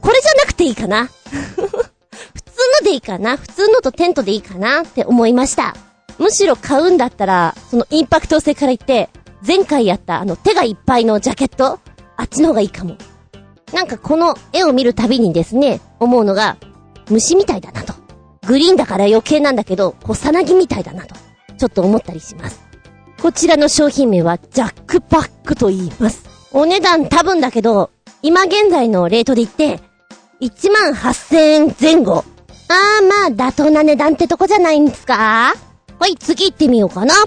これじゃなくていいかな？でいいかな？普通のとテントでいいかなって思いました。むしろ買うんだったら、そのインパクト性から言って、前回やったあの手がいっぱいのジャケット？あっちの方がいいかも。なんかこの絵を見るたびにですね、思うのが、虫みたいだなと。グリーンだから余計なんだけど、小さなぎみたいだなと。ちょっと思ったりします。こちらの商品名はジャックパックと言います。お値段多分だけど、今現在のレートで言って、1万8000円前後。まあまあ、妥当な値段ってとこじゃないんですか？はい、次行ってみようかな。ずん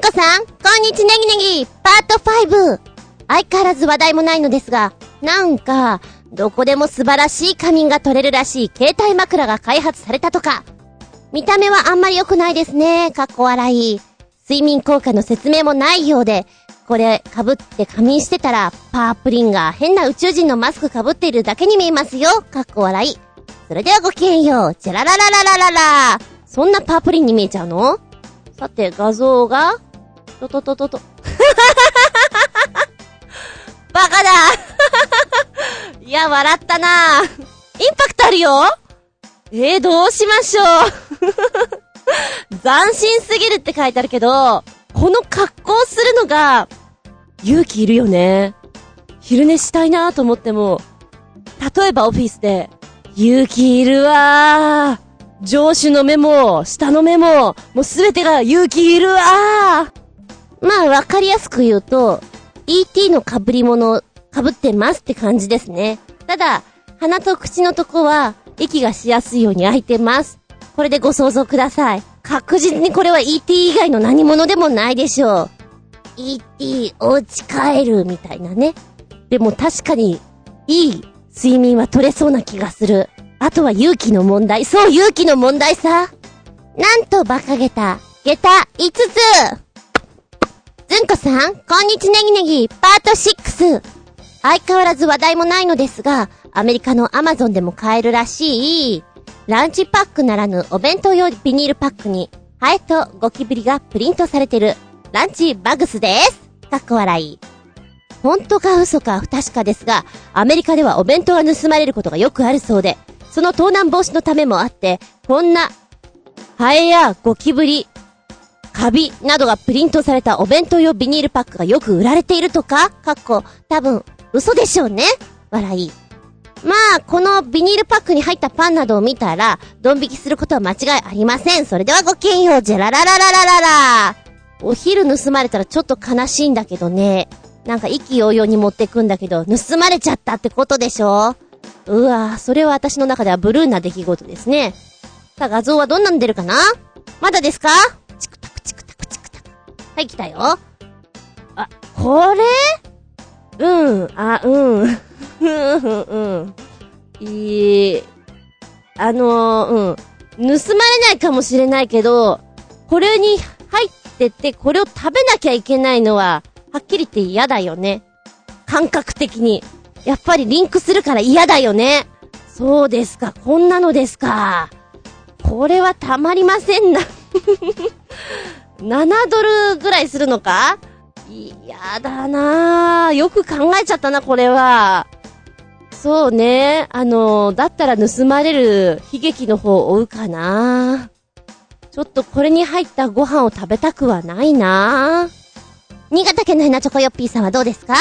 こさん、こんにちネギネギ、パート5。相変わらず話題もないのですが、なんか、どこでも素晴らしい仮眠が取れるらしい携帯枕が開発されたとか。見た目はあんまり良くないですね。かっこ笑い。睡眠効果の説明もないようで、これ被って仮眠してたら、パープリンが変な宇宙人のマスク被っているだけに見えますよ。かっこ笑い。それではごきげんよう。じゃららららららら。そんなパープリンに見えちゃうの？さて、画像が、ととととと。バカだ いや、笑ったなインパクトあるよえー、どうしましょう 斬新すぎるって書いてあるけど、この格好するのが、勇気いるよね。昼寝したいなと思っても、例えばオフィスで、勇気いるわー。上司の目も、下の目も、もうすべてが勇気いるわまあ、わかりやすく言うと、ET の被り物、被ってますって感じですね。ただ、鼻と口のとこは、息がしやすいように開いてます。これでご想像ください。確実にこれは ET 以外の何者でもないでしょう。ET、お家帰る、みたいなね。でも確かに、いい睡眠は取れそうな気がする。あとは勇気の問題。そう、勇気の問題さ。なんと馬鹿げた。下駄5つ。ずんこさん、こんにちネギネギ、パート6。相変わらず話題もないのですが、アメリカのアマゾンでも買えるらしい、ランチパックならぬお弁当用ビニールパックに、ハエとゴキブリがプリントされてる、ランチバグスです。かっこ笑い。本当か嘘か不確かですが、アメリカではお弁当が盗まれることがよくあるそうで、その盗難防止のためもあって、こんな、ハエやゴキブリ、カビなどがプリントされたお弁当用ビニールパックがよく売られているとか？かっこ、多分、嘘でしょうね笑い。まあ、このビニールパックに入ったパンなどを見たら、ドン引きすることは間違いありません。それではごきげんよう、ジェラララララララお昼盗まれたらちょっと悲しいんだけどね。なんか意気揚々に持ってくんだけど、盗まれちゃったってことでしょ？うわぁ、それは私の中ではブルーな出来事ですね。さあ、画像はどんなの出るかな？まだですか？チクタクチクタクチクタク。はい、来たよ。あ、これ？うん、あ、うん。ふんふん、うん。いい、あのー、うん。盗まれないかもしれないけど、これに入ってて、これを食べなきゃいけないのは、はっきり言って嫌だよね。感覚的に。やっぱりリンクするから嫌だよね。そうですか、こんなのですか。これはたまりませんな 7ドルぐらいするのか？嫌だなぁ。よく考えちゃったな、これは。そうね。あの、だったら盗まれる悲劇の方を追うかなちょっとこれに入ったご飯を食べたくはないなぁ新潟県のヘナチョコヨッピーさんはどうですか？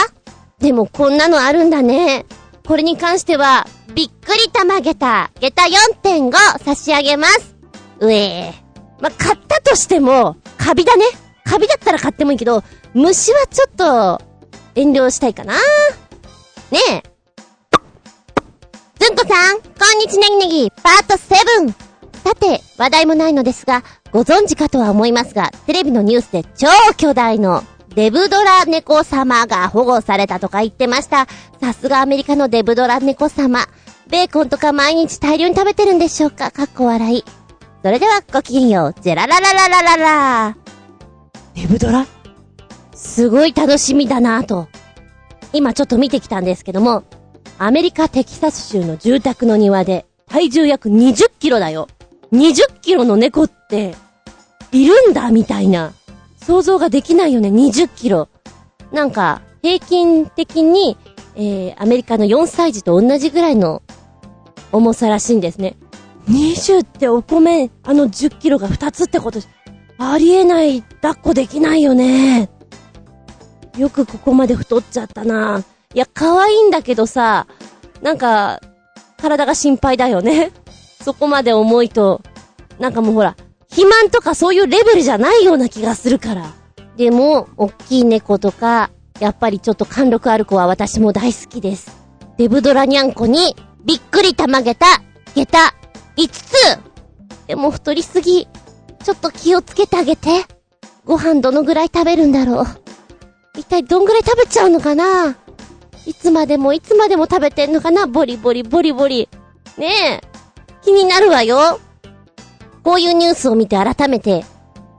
でもこんなのあるんだね。これに関しては、びっくりたまげた、下駄4.5差し上げます。うえー。ま買ったとしても、カビだね。カビだったら買ってもいいけど、虫はちょっと、遠慮したいかな。ねえ。ずんこさん、こんにちネギネギ、パート 7! さて、話題もないのですが、ご存知かとは思いますが、テレビのニュースで超巨大のデブドラ猫様が保護されたとか言ってました。さすがアメリカのデブドラ猫様。ベーコンとか毎日大量に食べてるんでしょうか？かっこ笑い。それではごきげんよう。ジェラララララララデブドラ？すごい楽しみだなぁと。今ちょっと見てきたんですけども、アメリカテキサス州の住宅の庭で体重約20キロだよ。20キロの猫って、いるんだみたいな。想像ができないよね、20キロ。なんか、平均的に、えー、アメリカの4歳児と同じぐらいの重さらしいんですね。20ってお米、あの10キロが2つってこと、ありえない、抱っこできないよね。よくここまで太っちゃったな。いや、可愛いんだけどさ、なんか、体が心配だよね。そこまで重いと、なんかもうほら、肥満とかそういうレベルじゃないような気がするから。でも、おっきい猫とか、やっぱりちょっと貫禄ある子は私も大好きです。デブドラニャンコに、びっくりたまげた、下駄、5つでも太りすぎ。ちょっと気をつけてあげて。ご飯どのぐらい食べるんだろう。一体どんぐらい食べちゃうのかないつまでもいつまでも食べてんのかなボリボリボリボリ。ねえ。気になるわよ。こういうニュースを見て改めて、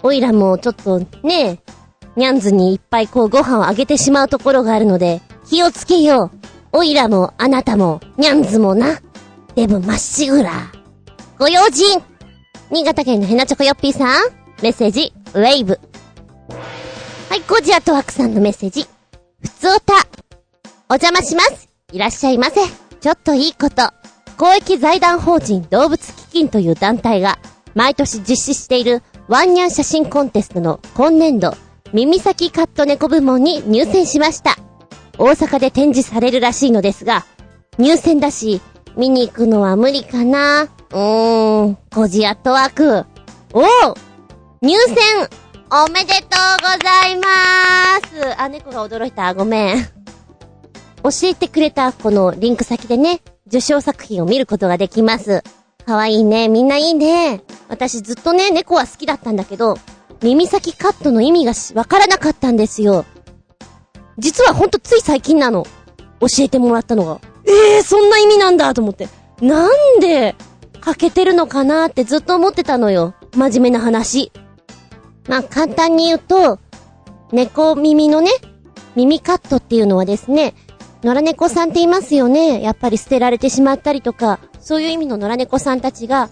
おいらもちょっとね、ニャンズにいっぱいこうご飯をあげてしまうところがあるので、気をつけよう。おいらもあなたも、ニャンズもな。でもまっしぐら。ご用心新潟県のヘナチョコヨッピーさん、メッセージ、ウェイブ。はい、ゴジアトワクさんのメッセージ。ふつおた。お邪魔します。いらっしゃいませ。ちょっといいこと。公益財団法人動物基金という団体が、毎年実施しているワンニャン写真コンテストの今年度耳先カット猫部門に入選しました。大阪で展示されるらしいのですが、入選だし、見に行くのは無理かなうーん、コジアットワーク。おお入選おめでとうございまーすあ、猫が驚いた。ごめん。教えてくれたこのリンク先でね、受賞作品を見ることができます。かわいいね。みんないいね。私ずっとね、猫は好きだったんだけど、耳先カットの意味がわからなかったんですよ。実はほんとつい最近なの。教えてもらったのが。ええー、そんな意味なんだと思って。なんで、欠けてるのかなってずっと思ってたのよ。真面目な話。まあ、簡単に言うと、猫耳のね、耳カットっていうのはですね、野良猫さんって言いますよね。やっぱり捨てられてしまったりとか、そういう意味の野良猫さんたちが、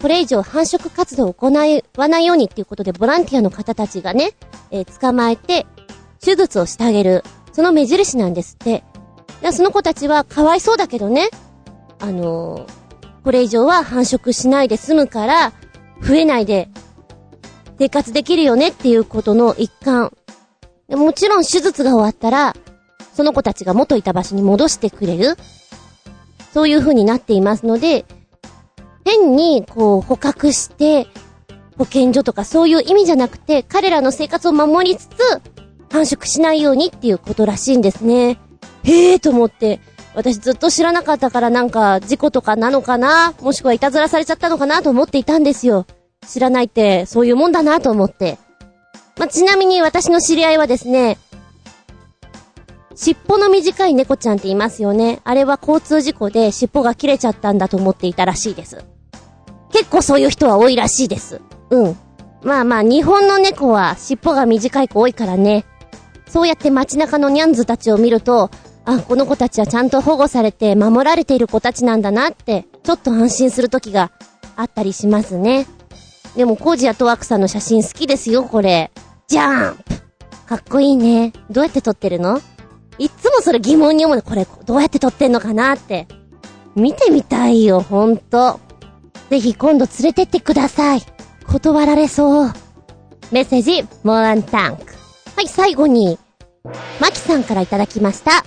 これ以上繁殖活動を行わないようにっていうことで、ボランティアの方たちがね、えー、捕まえて、手術をしてあげる。その目印なんですって。でその子たちはかわいそうだけどね、あのー、これ以上は繁殖しないで済むから、増えないで、生活できるよねっていうことの一環。もちろん手術が終わったら、その子たちが元いた場所に戻してくれる。そういう風になっていますので、変に、こう、捕獲して、保健所とかそういう意味じゃなくて、彼らの生活を守りつつ、繁殖しないようにっていうことらしいんですね。へえーと思って、私ずっと知らなかったからなんか事故とかなのかなもしくはいたずらされちゃったのかなと思っていたんですよ。知らないってそういうもんだなと思って。まあ、ちなみに私の知り合いはですね、尻尾の短い猫ちゃんっていますよね。あれは交通事故で尻尾が切れちゃったんだと思っていたらしいです。結構そういう人は多いらしいです。うん。まあまあ、日本の猫は尻尾が短い子多いからね。そうやって街中のニャンズたちを見ると、あ、この子たちはちゃんと保護されて守られている子たちなんだなって、ちょっと安心する時があったりしますね。でも、コージやトワークさんの写真好きですよ、これ。ジャンプかっこいいね。どうやって撮ってるの？いっつもそれ疑問に思うの。これ、どうやって撮ってんのかなって。見てみたいよ、ほんと。ぜひ今度連れてってください。断られそう。メッセージ、モーランタンク。はい、最後に、マキさんからいただきました。あ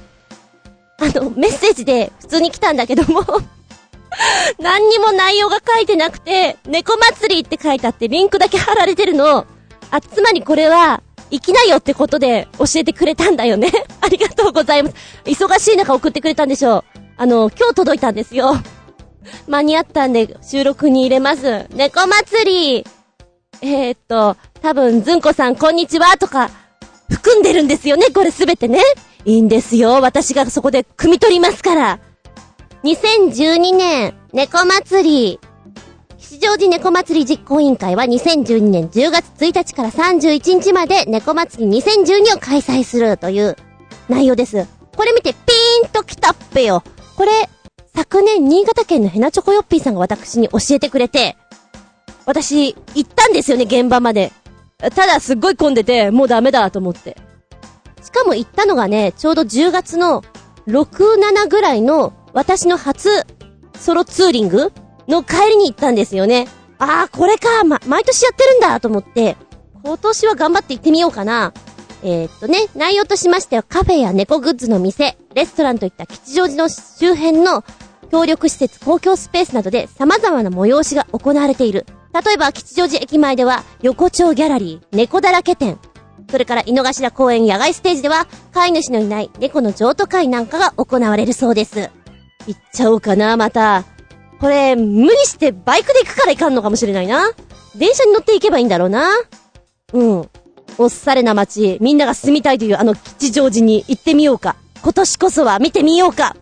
の、メッセージで普通に来たんだけども 何にも内容が書いてなくて、猫祭りって書いてあってリンクだけ貼られてるの。あ、つまりこれは、行きなよってことで教えてくれたんだよね。ありがとうございます。忙しい中送ってくれたんでしょう。あの、今日届いたんですよ。間に合ったんで収録に入れます。猫祭りえー、っと、多分、ずんこさんこんにちはとか、含んでるんですよね、これすべてね。いいんですよ。私がそこで汲み取りますから。2012年、猫祭り。吉祥寺猫祭り実行委員会は2012年10月1日から31日まで猫祭り2012を開催するという内容です。これ見てピーンと来たっぺよ。これ、昨年新潟県のヘナチョコヨッピーさんが私に教えてくれて、私、行ったんですよね、現場まで。ただすっごい混んでて、もうダメだと思って。しかも行ったのがね、ちょうど10月の6、7ぐらいの私の初ソロツーリングの帰りに行ったんですよね。ああ、これか、ま、毎年やってるんだと思って、今年は頑張って行ってみようかな。えー、っとね、内容としましてはカフェや猫グッズの店、レストランといった吉祥寺の周辺の協力施設、公共スペースなどで様々な催しが行われている。例えば、吉祥寺駅前では、横丁ギャラリー、猫だらけ店。それから、井の頭公園野外ステージでは、飼い主のいない猫の譲渡会なんかが行われるそうです。行っちゃおうかな、また。これ、無理してバイクで行くから行かんのかもしれないな。電車に乗って行けばいいんだろうな。うん。おっされな街、みんなが住みたいというあの吉祥寺に行ってみようか。今年こそは見てみようか。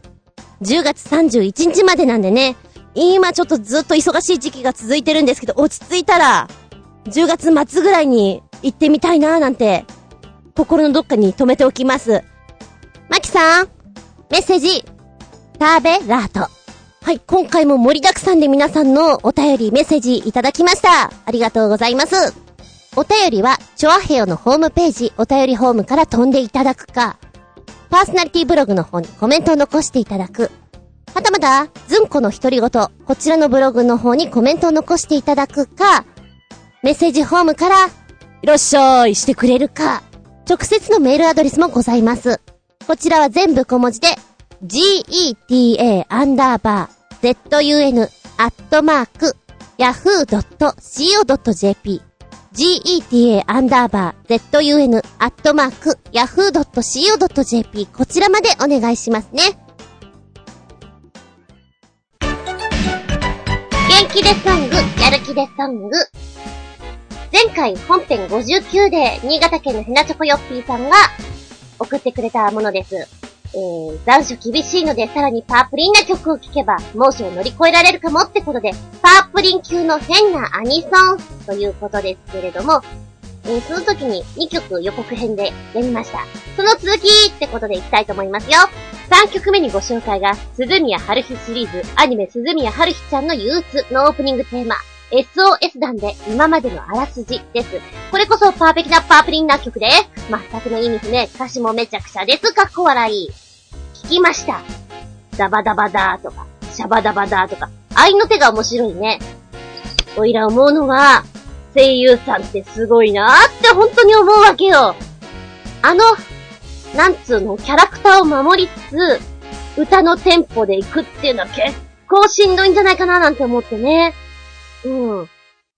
10月31日までなんでね。今ちょっとずっと忙しい時期が続いてるんですけど、落ち着いたら、10月末ぐらいに行ってみたいなーなんて、心のどっかに留めておきます。マキさん、メッセージ、食べラート。はい、今回も盛りだくさんで皆さんのお便り、メッセージいただきました。ありがとうございます。お便りは、チョアヘヨのホームページ、お便りホームから飛んでいただくか、パーソナリティブログの方にコメントを残していただく、はたまた、ずんこの独り言、こちらのブログの方にコメントを残していただくか、メッセージホームから、いらっしゃいしてくれるか、直接のメールアドレスもございます。こちらは全部小文字で、geta アンダーバー zun アットマーク yahoo.co.jp geta アンダーバー zun アットマーク yahoo.co.jp こちらまでお願いしますね。元気でソング、やる気でソング。前回本編59で、新潟県のひなチョコヨッピーさんが送ってくれたものです。えー、残暑厳しいのでさらにパープリンな曲を聴けば猛暑を乗り越えられるかもってことで、パープリン級の変なアニソンということですけれども、えー、その時に2曲予告編でやりました。その続きってことでいきたいと思いますよ。3曲目にご紹介が、鈴宮春日シリーズ、アニメ鈴宮春日ちゃんの憂鬱のオープニングテーマ、SOS 団で今までのあらすじです。これこそパーフェクなパープリンな曲です。全くの意味不明、歌詞もめちゃくちゃです。かっこ笑い。聞きました。ダバダバダーとか、シャバダバダーとか、愛の手が面白いね。おいら思うのは、声優さんってすごいなーって本当に思うわけよ。あの、なんつうの、キャラクターを守りつつ、歌のテンポで行くっていうのは結構しんどいんじゃないかななんて思ってね。うん。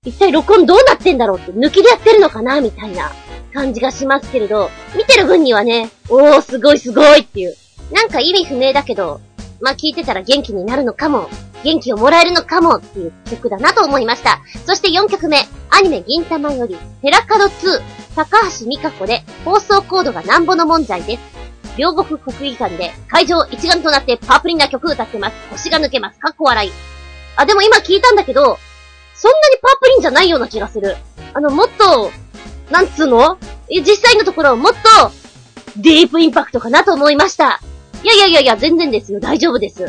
一体録音どうなってんだろうって抜きでやってるのかなみたいな感じがしますけれど、見てる分にはね、おーすごいすごいっていう。なんか意味不明だけど、まあ、聞いてたら元気になるのかも、元気をもらえるのかもっていう曲だなと思いました。そして4曲目、アニメ銀玉より、ペラカド2、高橋美香子で放送コードがなんぼの問題です。両国国技館で会場一丸となってパープリンな曲歌ってます。腰が抜けます。かっこ笑い。あ、でも今聞いたんだけど、そんなにパープリンじゃないような気がする。あの、もっと、なんつうの？実際のところもっと、ディープインパクトかなと思いました。いやいやいやいや、全然ですよ。大丈夫です。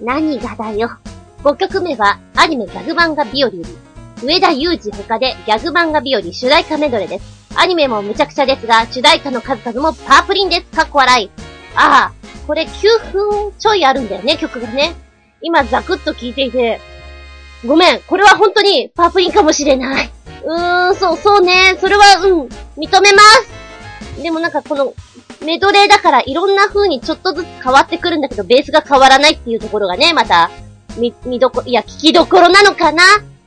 何がだよ。5曲目は、アニメギャグ漫画日和より、上田裕二他でギャグ漫画日和主題歌メドレーです。アニメも無茶苦茶ですが、主題歌の数々もパープリンです。かっこ笑い。ああ、これ9分ちょいあるんだよね、曲がね。今ザクッと聴いていて、ごめん、これは本当にパープリンかもしれない。うーん、そう、そうね。それは、うん、認めます。でもなんかこの、メドレーだからいろんな風にちょっとずつ変わってくるんだけど、ベースが変わらないっていうところがね、また、み、見どこ、いや、聞きどころなのかな？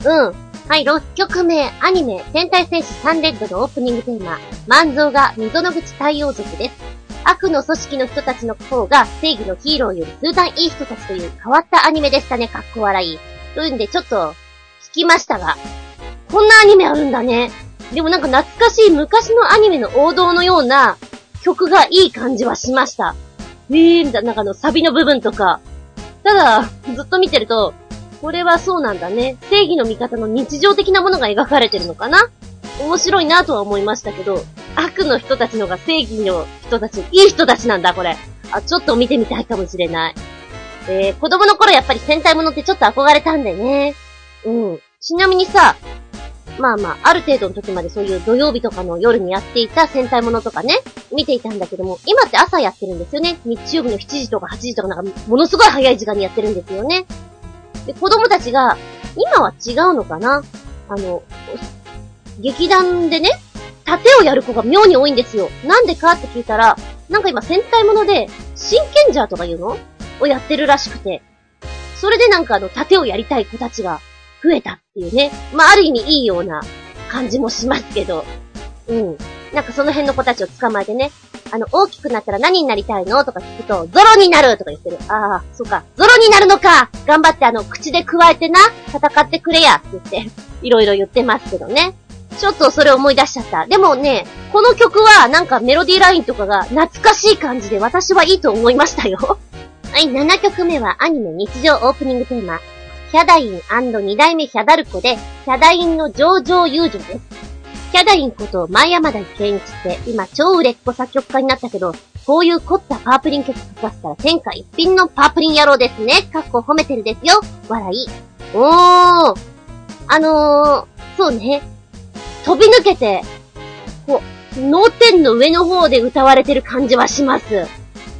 うん。はい、6曲目、アニメ、天体戦士サンレッドのオープニングテーマ、万蔵が溝の口太陽族です。悪の組織の人たちの方が正義のヒーローより数段いい人たちという変わったアニメでしたね、かっこ笑い。というんでちょっと、聞きましたが、こんなアニメあるんだね。でもなんか懐かしい昔のアニメの王道のような曲がいい感じはしました。えー、なんかあのサビの部分とか。ただ、ずっと見てると、これはそうなんだね。正義の味方の日常的なものが描かれてるのかな？面白いなとは思いましたけど、悪の人たちのが正義の人たち、いい人たちなんだ、これ。あ、ちょっと見てみたいかもしれない。えー、子供の頃やっぱり戦隊ものってちょっと憧れたんでね。うん。ちなみにさ、まあまあ、ある程度の時までそういう土曜日とかの夜にやっていた戦隊ものとかね、見ていたんだけども、今って朝やってるんですよね。日曜日の7時とか8時とかなんか、ものすごい早い時間にやってるんですよね。で、子供たちが、今は違うのかな？あの、劇団でね、盾をやる子が妙に多いんですよ。なんでかって聞いたら、なんか今戦隊もので、真剣ジャーとかいうの？をやってるらしくて、それでなんかあの、盾をやりたい子たちが増えたっていうね。まあ、ある意味いいような感じもしますけど。うん。なんかその辺の子たちを捕まえてね。あの、大きくなったら何になりたいのとか聞くと、ゾロになるとか言ってる。ああ、そうか。ゾロになるのか頑張ってあの、口で加えてな、戦ってくれやって言って、いろいろ言ってますけどね。ちょっとそれ思い出しちゃった。でもね、この曲はなんかメロディーラインとかが懐かしい感じで私はいいと思いましたよ。はい、7曲目はアニメ日常オープニングテーマ、ヒャダイン二代目ヒャダルコで、ヒャダインの上場友情です。ヒャダインこと前山田健一って今超売れっ子作曲家になったけど、こういう凝ったパープリン曲書かせたら天下一品のパープリン野郎ですね。かっこ褒めてるですよ。笑い。おー。あのー、そうね。飛び抜けて、こう、脳天の上の方で歌われてる感じはします。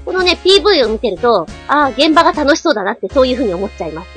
このね、PV を見てると、ああ、現場が楽しそうだなってそういう風に思っちゃいます。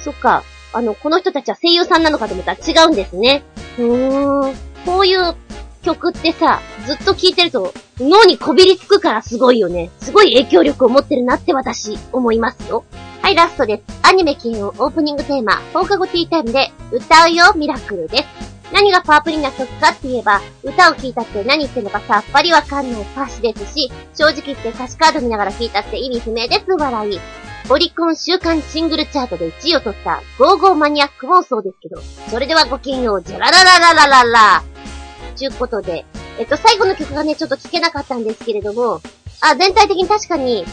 そっか。あの、この人たちは声優さんなのかと思ったら違うんですね。うーん。こういう曲ってさ、ずっと聴いてると脳にこびりつくからすごいよね。すごい影響力を持ってるなって私、思いますよ。はい、ラストです。アニメ系のオープニングテーマ、放課後ティータイムで、歌うよミラクルです。何がパープリな曲かって言えば、歌を聴いたって何言ってんのかさっぱりわかんない歌詞ですし、正直言って歌詞カード見ながら聴いたって意味不明です、笑い。オリコン週間シングルチャートで1位を取ったゴーゴーマニアックもそうですけど、それではごきげんよう、じゃららららららら。ちゅうことで、えっと、最後の曲がね、ちょっと聴けなかったんですけれども、あ、全体的に確かに、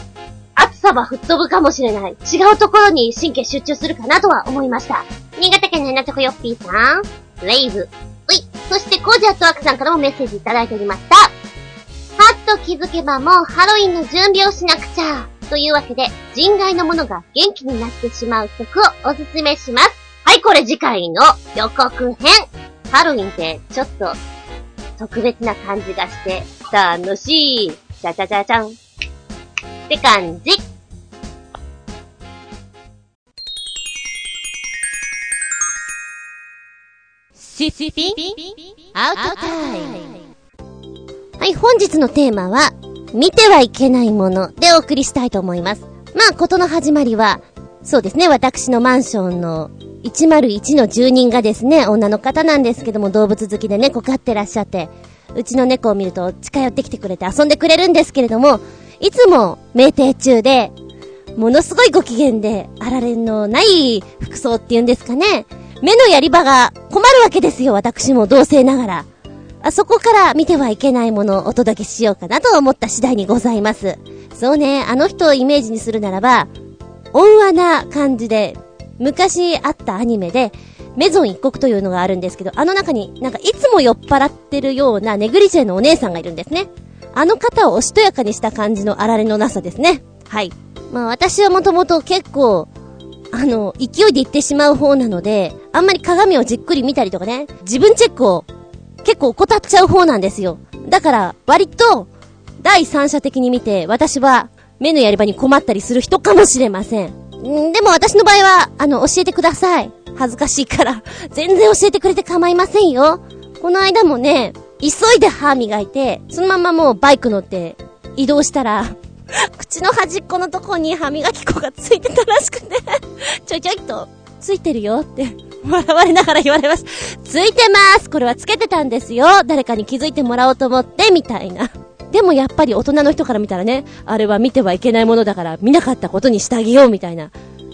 暑さは吹っ飛ぶかもしれない。違うところに神経集中するかなとは思いました。新潟県のなとこよっぴーさん、レイズ。うい。そして、コージャットワークさんからもメッセージいただいておりました。はっと気づけばもうハロウィンの準備をしなくちゃ。というわけで、人外のものが元気になってしまう曲をおすすめします。はい、これ次回の予告編。ハロウィンってちょっと特別な感じがして楽しい。じゃじゃじゃじゃん。って感じ。シシピンアウトタイム。はい、本日のテーマは、見てはいけないものでお送りしたいと思います。まあ、ことの始まりは、そうですね、私のマンションの101の住人がですね、女の方なんですけども動物好きで猫飼ってらっしゃって、うちの猫を見ると近寄ってきてくれて遊んでくれるんですけれども、いつも酩酊中で、ものすごいご機嫌で、あられのない服装っていうんですかね。目のやり場が困るわけですよ、私も同性ながら。あそこから見てはいけないものをお届けしようかなと思った次第にございます。そうね、あの人をイメージにするならば、温和な感じで、昔あったアニメで、メゾン一国というのがあるんですけど、あの中になんかいつも酔っ払ってるようなネグリジェのお姉さんがいるんですね。あの方をおしとやかにした感じのあられのなさですね。はい。まあ私はもともと結構、あの、勢いで行ってしまう方なので、あんまり鏡をじっくり見たりとかね、自分チェックを結構怠っちゃう方なんですよ。だから、割と、第三者的に見て、私は、目のやり場に困ったりする人かもしれません。んでも私の場合は、あの、教えてください。恥ずかしいから。全然教えてくれて構いませんよ。この間もね、急いで歯磨いて、そのままもうバイク乗って移動したら、口の端っこのとこに歯磨き粉がついてたらしくて ちょいちょいと、ついてるよって、笑われながら言われます。ついてますこれはつけてたんですよ誰かに気づいてもらおうと思って、みたいな。でもやっぱり大人の人から見たらね、あれは見てはいけないものだから見なかったことにしてあげようみたいな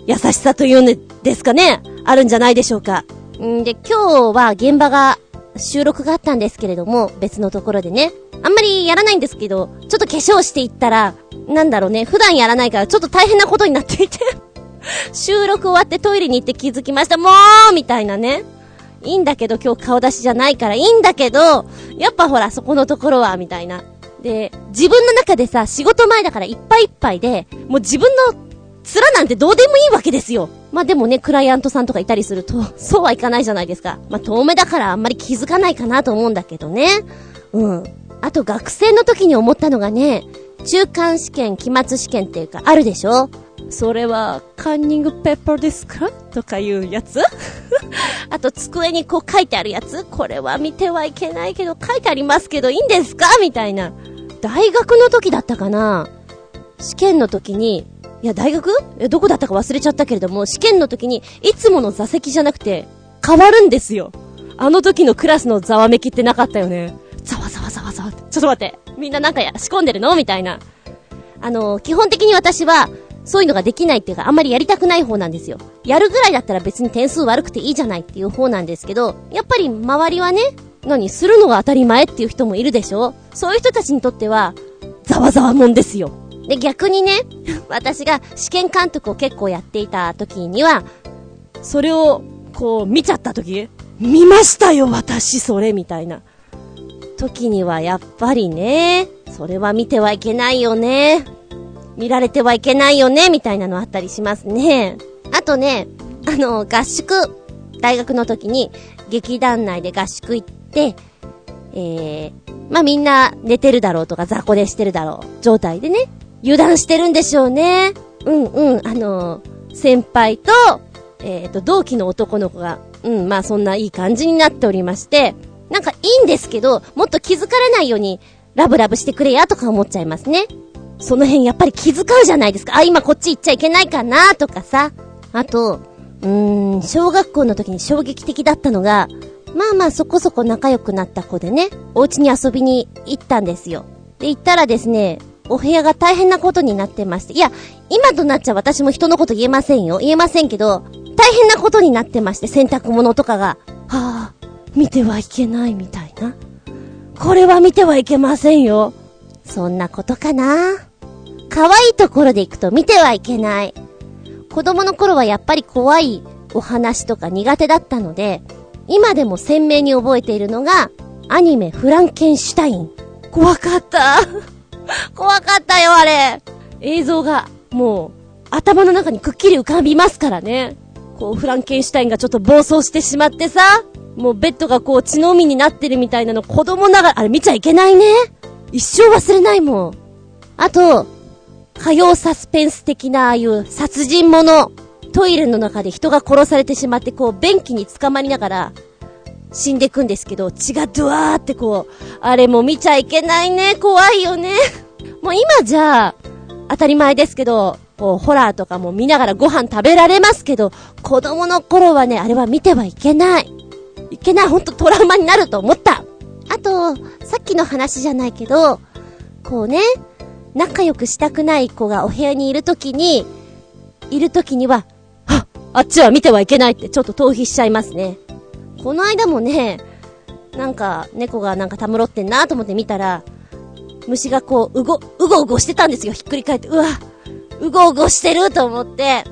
優しさというんですかね、あるんじゃないでしょうか。んで、今日は現場が収録があったんですけれども、別のところでね。あんまりやらないんですけど、ちょっと化粧していったら、なんだろうね、普段やらないからちょっと大変なことになっていて 収録終わってトイレに行って気づきました。もうみたいなね。いいんだけど今日顔出しじゃないからいいんだけど、やっぱほらそこのところは、みたいな。で、自分の中でさ、仕事前だからいっぱいいっぱいで、もう自分の面なんてどうでもいいわけですよ。まあ、でもね、クライアントさんとかいたりすると、そうはいかないじゃないですか。まあ、遠目だからあんまり気づかないかなと思うんだけどね。うん。あと学生の時に思ったのがね、中間試験、期末試験っていうか、あるでしょ？それは、カンニングペッパーですか？とかいうやつ？あと、机にこう書いてあるやつ？これは見てはいけないけど、書いてありますけど、いいんですか？みたいな。大学の時だったかな？試験の時に、いや、大学？どこだったか忘れちゃったけれども、試験の時に、いつもの座席じゃなくて、変わるんですよ。あの時のクラスのざわめきってなかったよね。ざわざわざわざわ。ちょっと待って。みんななんかや、仕込んでるの？みたいな。あの、基本的に私は、そういうのができないっていうか、あんまりやりたくない方なんですよ。やるぐらいだったら別に点数悪くていいじゃないっていう方なんですけど、やっぱり周りはね、何、するのが当たり前っていう人もいるでしょ？そういう人たちにとっては、ざわざわもんですよ。で、逆にね、私が試験監督を結構やっていた時には、それを、こう、見ちゃった時、見ましたよ、私、それ、みたいな。時には、やっぱりね、それは見てはいけないよね。見られてはいけないよね、みたいなのあったりしますね。あとね、あの、合宿、大学の時に、劇団内で合宿行って、えー、まあ、みんな寝てるだろうとか雑魚でしてるだろう状態でね、油断してるんでしょうね。うんうん、あの、先輩と、えっ、ー、と、同期の男の子が、うん、まあそんないい感じになっておりまして、なんかいいんですけど、もっと気づかれないように、ラブラブしてくれやとか思っちゃいますね。その辺やっぱり気遣うじゃないですか。あ、今こっち行っちゃいけないかなとかさ。あと、うーん、小学校の時に衝撃的だったのが、まあまあそこそこ仲良くなった子でね、お家に遊びに行ったんですよ。で、行ったらですね、お部屋が大変なことになってまして。いや、今となっちゃ私も人のこと言えませんよ。言えませんけど、大変なことになってまして、洗濯物とかが。はあ、見てはいけないみたいな。これは見てはいけませんよ。そんなことかな。可愛いところで行くと見てはいけない。子供の頃はやっぱり怖いお話とか苦手だったので、今でも鮮明に覚えているのが、アニメフランケンシュタイン。怖かった。怖かったよ、あれ。映像が、もう、頭の中にくっきり浮かびますからね。こう、フランケンシュタインがちょっと暴走してしまってさ、もうベッドがこう血の海になってるみたいなの子供ながら、あれ見ちゃいけないね。一生忘れないもん。あと、火曜サスペンス的なああいう殺人者。トイレの中で人が殺されてしまってこう便器に捕まりながら死んでいくんですけど、血がドワーってこう、あれも見ちゃいけないね。怖いよね。もう今じゃあ、当たり前ですけど、こう、ホラーとかも見ながらご飯食べられますけど、子供の頃はね、あれは見てはいけない。いけない、ほんとトラウマになると思った。あと、さっきの話じゃないけど、こうね、仲良くしたくない子がお部屋にいるときに、いるときには、はあっちは見てはいけないってちょっと逃避しちゃいますね。この間もね、なんか、猫がなんかたむろってんなと思って見たら、虫がこう、うご、うごうごしてたんですよ。ひっくり返って。うわ、うごうごしてると思って、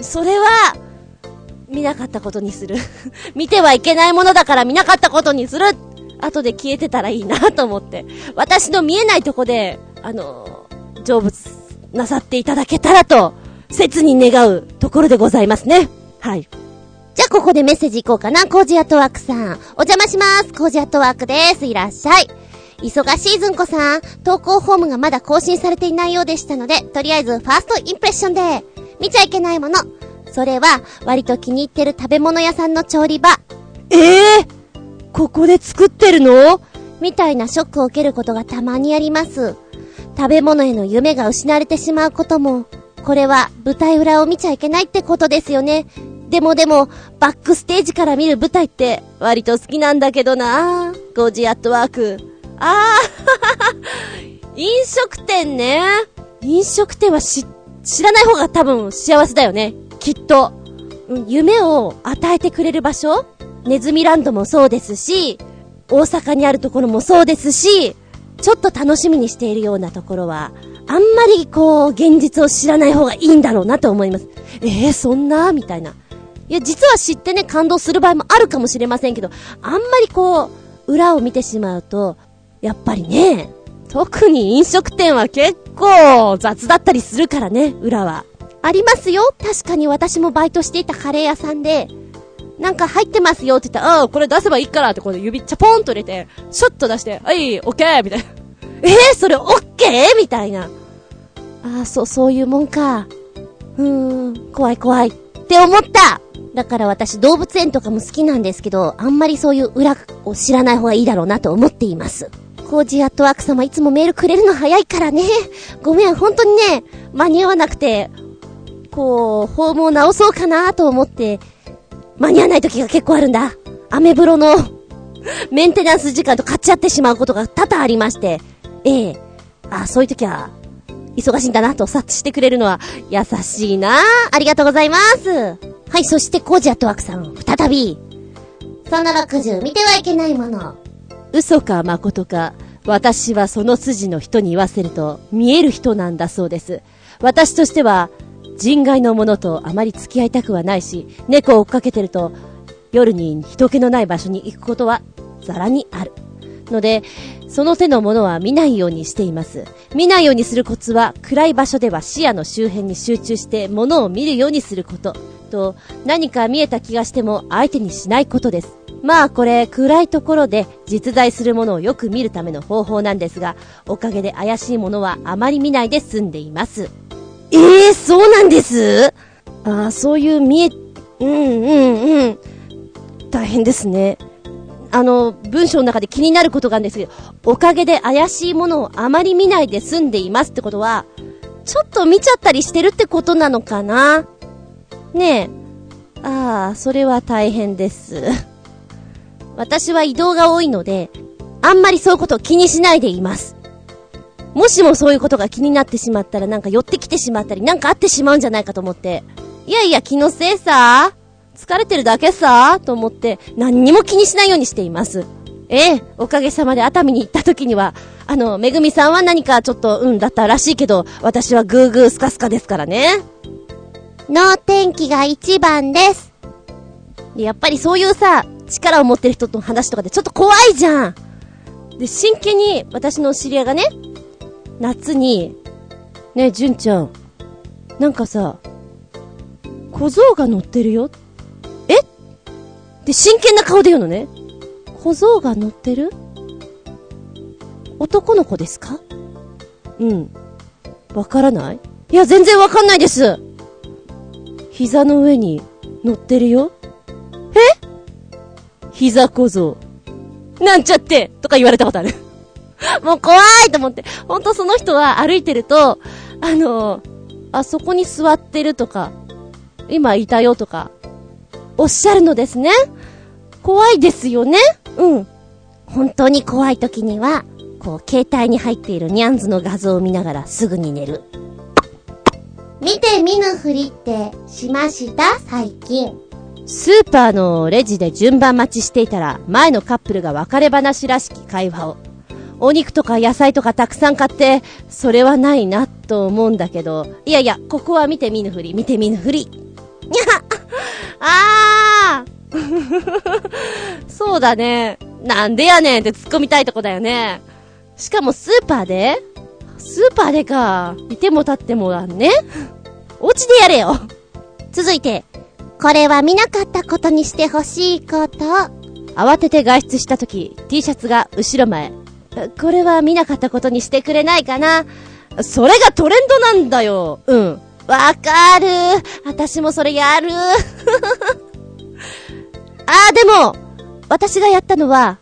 それは、見なかったことにする。見てはいけないものだから見なかったことにする後で消えてたらいいなと思って。私の見えないとこで、あの、成仏なさっていただけたらと、切に願うところでございますね。はい。じゃあここでメッセージいこうかな。コージアトワークさん。お邪魔します。コージアトワークです。いらっしゃい。忙しいずんこさん。投稿フォームがまだ更新されていないようでしたので、とりあえずファーストインプレッションで、見ちゃいけないもの。それは、割と気に入ってる食べ物屋さんの調理場。ええー、ここで作ってるの？みたいなショックを受けることがたまにあります。食べ物への夢が失われてしまうことも、これは舞台裏を見ちゃいけないってことですよね。でもでも、バックステージから見る舞台って割と好きなんだけどなゴジアットワーク。あー 飲食店ね。飲食店はし、知らない方が多分幸せだよね。きっと。夢を与えてくれる場所ネズミランドもそうですし、大阪にあるところもそうですし、ちょっと楽しみにしているようなところは、あんまりこう、現実を知らない方がいいんだろうなと思います。えー、そんな？みたいな。いや、実は知ってね、感動する場合もあるかもしれませんけど、あんまりこう、裏を見てしまうと、やっぱりね、特に飲食店は結構雑だったりするからね、裏は。ありますよ。確かに私もバイトしていたカレー屋さんで、なんか入ってますよって言ったら、ああ、これ出せばいいからって、これ指チャポンと入れて、シュッと出して、はい、オッケーみたいな。えー、それオッケー？みたいな。ああ、そう、そういうもんか。うーん、怖い怖い。って思っただから私動物園とかも好きなんですけど、あんまりそういう裏を知らない方がいいだろうなと思っています。コージアットワーク様いつもメールくれるの早いからね。ごめん、本当にね、間に合わなくて、こう、フォームを直そうかなと思って、間に合わない時が結構あるんだ。アメブロの メンテナンス時間と勝ち合ってしまうことが多々ありまして、ええあ、そういう時は、忙しいんだなと察知してくれるのは優しいなありがとうございます。はい、そしてコージアットワークさん、再び。その60見てはいけないもの。嘘か誠か、私はその筋の人に言わせると、見える人なんだそうです。私としては、人外のものとあまり付き合いたくはないし、猫を追っかけてると、夜に人気のない場所に行くことは、ざらにある。ので、その手のものは見ないようにしています。見ないようにするコツは、暗い場所では視野の周辺に集中して物を見るようにすること。と、何か見えた気がしても相手にしないことです。まあこれ、暗いところで実在するものをよく見るための方法なんですが、おかげで怪しいものはあまり見ないで済んでいます。ええー、そうなんです？ああ、そういう見え、うんうんうん。大変ですね。あの、文章の中で気になることがあるんですけど、おかげで怪しいものをあまり見ないで済んでいますってことは、ちょっと見ちゃったりしてるってことなのかな？ねえ。ああ、それは大変です。私は移動が多いので、あんまりそういうことを気にしないでいます。もしもそういうことが気になってしまったらなんか寄ってきてしまったりなんかあってしまうんじゃないかと思って。いやいや気のせいさ。疲れてるだけさ、と思って、何にも気にしないようにしています。ええ、おかげさまで熱海に行った時には、あの、めぐみさんは何かちょっと、うんだったらしいけど、私はグーグースカスカですからね。脳天気が一番です。やっぱりそういうさ、力を持ってる人との話とかでちょっと怖いじゃん。で、真剣に私の知り合いがね、夏に、ねえ純ちゃん、なんかさ、小僧が乗ってるよで、真剣な顔で言うのね。小僧が乗ってる？男の子ですか？うん。わからない？いや、全然わかんないです。膝の上に乗ってるよ。え？膝小僧。なんちゃってとか言われたことある。もう怖いと思って。ほんとその人は歩いてると、あのあそこに座ってるとか、今いたよとか、おっしゃるのですね。怖いですよねうん。本当に怖い時には、こう、携帯に入っているニャンズの画像を見ながらすぐに寝る。見て見ぬふりってしました？最近。スーパーのレジで順番待ちしていたら、前のカップルが別れ話らしき会話を。お肉とか野菜とかたくさん買って、それはないなと思うんだけど、いやいや、ここは見て見ぬふり、見て見ぬふり。に ゃあー そうだね。なんでやねんって突っ込みたいとこだよね。しかもスーパーでスーパーでか。いても立ってもらんね。お家でやれよ。続いて、これは見なかったことにしてほしいこと。慌てて外出した時、T シャツが後ろ前。これは見なかったことにしてくれないかな。それがトレンドなんだよ。うん。わかる。私もそれやる。あーでも、私がやったのは、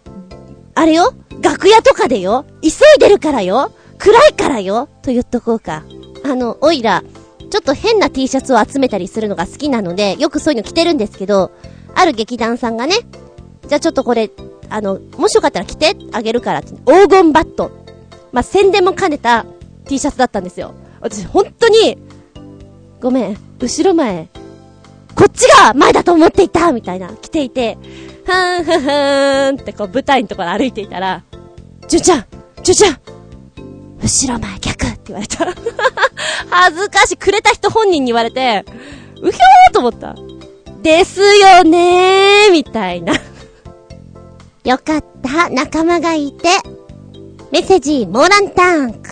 あれよ楽屋とかでよ急いでるからよ暗いからよと言っとこうか。あの、おいら、ちょっと変な T シャツを集めたりするのが好きなので、よくそういうの着てるんですけど、ある劇団さんがね、じゃあちょっとこれ、あの、もしよかったら着てあげるから、黄金バット。まあ、宣伝も兼ねた T シャツだったんですよ。私、本当に、ごめん、後ろ前、こっちが前だと思っていたみたいな、着ていて、ふーんふーふーんってこう舞台のところ歩いていたら、じゅんちゃんじゅんちゃん後ろ前逆って言われた。恥ずかしい。くれた人本人に言われて、うひょーと思った。ですよねー、みたいな。よかった、仲間がいて。メッセージ、モーランタンク。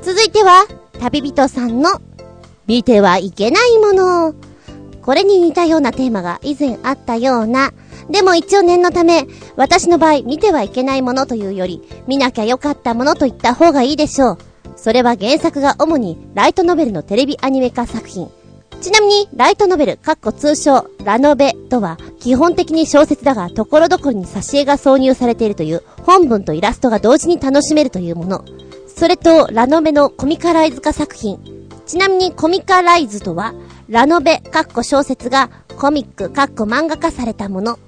続いては、旅人さんの、見てはいけないもの。これに似たようなテーマが以前あったような。でも一応念のため、私の場合見てはいけないものというより、見なきゃよかったものと言った方がいいでしょう。それは原作が主にライトノベルのテレビアニメ化作品。ちなみに、ライトノベル、かっこ通称、ラノベとは、基本的に小説だが、ところどころに挿絵が挿入されているという、本文とイラストが同時に楽しめるというもの。それと、ラノベのコミカライズ化作品。ちなみに、コミカライズとは、ラノベ、かっこ小説が、コミック、かっこ漫画化されたもの。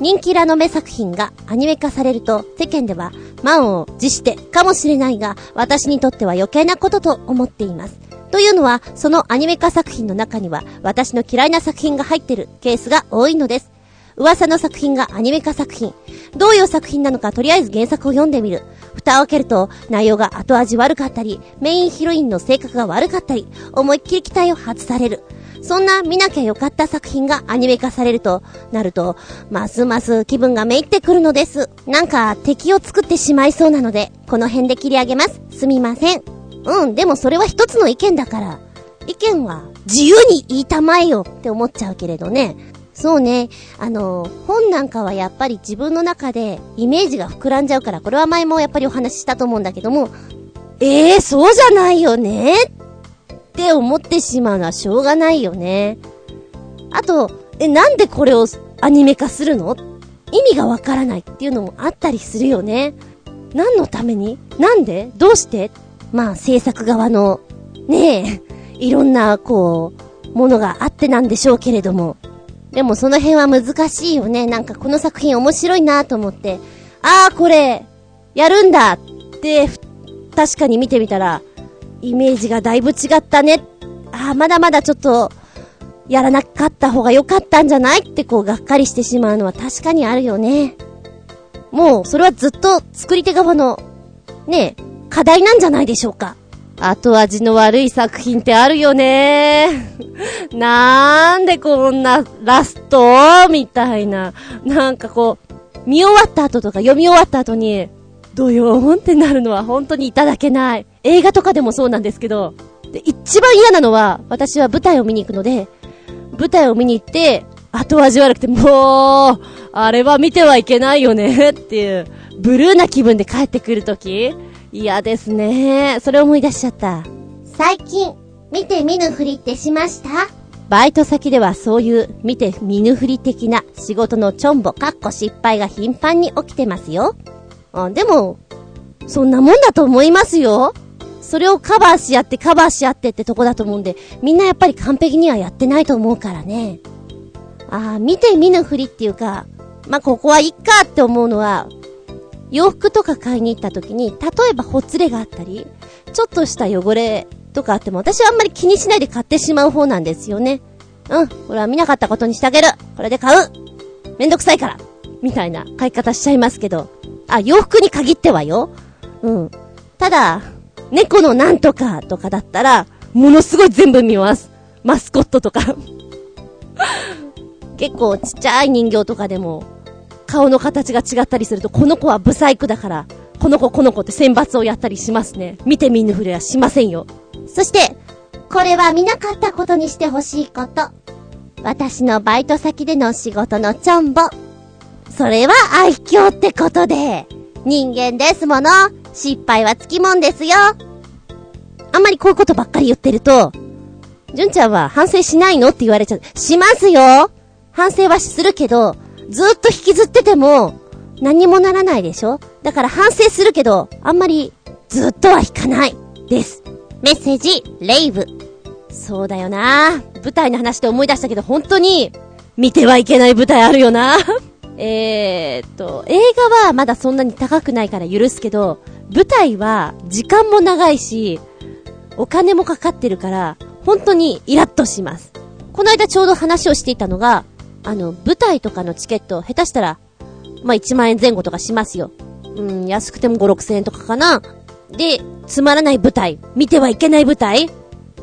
人気ラノベ作品がアニメ化されると、世間では、満を持してかもしれないが、私にとっては余計なことと思っています。というのは、そのアニメ化作品の中には、私の嫌いな作品が入ってるケースが多いのです。噂の作品がアニメ化作品。どういう作品なのかとりあえず原作を読んでみる。蓋を開けると、内容が後味悪かったり、メインヒロインの性格が悪かったり、思いっきり期待を外される。そんな見なきゃよかった作品がアニメ化されると、なると、ますます気分がめいってくるのです。なんか敵を作ってしまいそうなので、この辺で切り上げます。すみません。うん、でもそれは一つの意見だから。意見は自由に言いたまえよって思っちゃうけれどね。そうね。あの、本なんかはやっぱり自分の中でイメージが膨らんじゃうから、これは前もやっぱりお話ししたと思うんだけども、ええー、そうじゃないよねって思ってしまうのはしょうがないよね。あと、え、なんでこれをアニメ化するの？意味がわからないっていうのもあったりするよね。何のために？なんで？どうして？まあ制作側の、ねえ、いろんな、こう、ものがあってなんでしょうけれども。でもその辺は難しいよね。なんかこの作品面白いなと思って、ああ、これ、やるんだって、確かに見てみたら、イメージがだいぶ違ったね。ああ、まだまだちょっと、やらなかった方が良かったんじゃないってこう、がっかりしてしまうのは確かにあるよね。もう、それはずっと作り手側の、ねえ、課題なんじゃないでしょうか。後味の悪い作品ってあるよね。なんでこんなラストみたいな。なんかこう、見終わった後とか読み終わった後に、ドヨーンってなるのは本当にいただけない。映画とかでもそうなんですけど、で一番嫌なのは、私は舞台を見に行くので、舞台を見に行って、後味悪くて、もう、あれは見てはいけないよねっていう、ブルーな気分で帰ってくるとき、嫌ですね。それ思い出しちゃった。最近、見て見ぬふりってしました？バイト先ではそういう見て見ぬふり的な仕事のチョンボかっこ失敗が頻繁に起きてますよ。あ、でも、そんなもんだと思いますよ。それをカバーし合ってカバーし合ってってとこだと思うんで、みんなやっぱり完璧にはやってないと思うからね。ああ、見て見ぬふりっていうか、まあ、ここはいっかって思うのは、洋服とか買いに行った時に、例えばほつれがあったり、ちょっとした汚れとかあっても、私はあんまり気にしないで買ってしまう方なんですよね。うん、これは見なかったことにしてあげる。これで買う。めんどくさいから。みたいな買い方しちゃいますけど。あ、洋服に限ってはよ。うん。ただ、猫のなんとかとかだったら、ものすごい全部見ます。マスコットとか 結構ちっちゃい人形とかでも、顔の形が違ったりすると、この子はブサイクだから、この子この子って選抜をやったりしますね。見て見ぬふりはしませんよ。そして、これは見なかったことにしてほしいこと。私のバイト先での仕事のチョンボ。それは愛嬌ってことで、人間ですもの。失敗はつきもんですよ。あんまりこういうことばっかり言ってると、純ちゃんは反省しないのって言われちゃう。しますよ反省はするけど、ずっと引きずってても、何もならないでしょ？だから反省するけど、あんまり、ずっとは引かない。です。メッセージ、レイブ。そうだよな舞台の話で思い出したけど、本当に、見てはいけない舞台あるよな えーっと、映画はまだそんなに高くないから許すけど、舞台は時間も長いし、お金もかかってるから、本当にイラッとします。この間ちょうど話をしていたのが、あの、舞台とかのチケット、下手したら、まあ、1万円前後とかしますよ。うん、安くても5、6千円とかかな。で、つまらない舞台、見てはいけない舞台、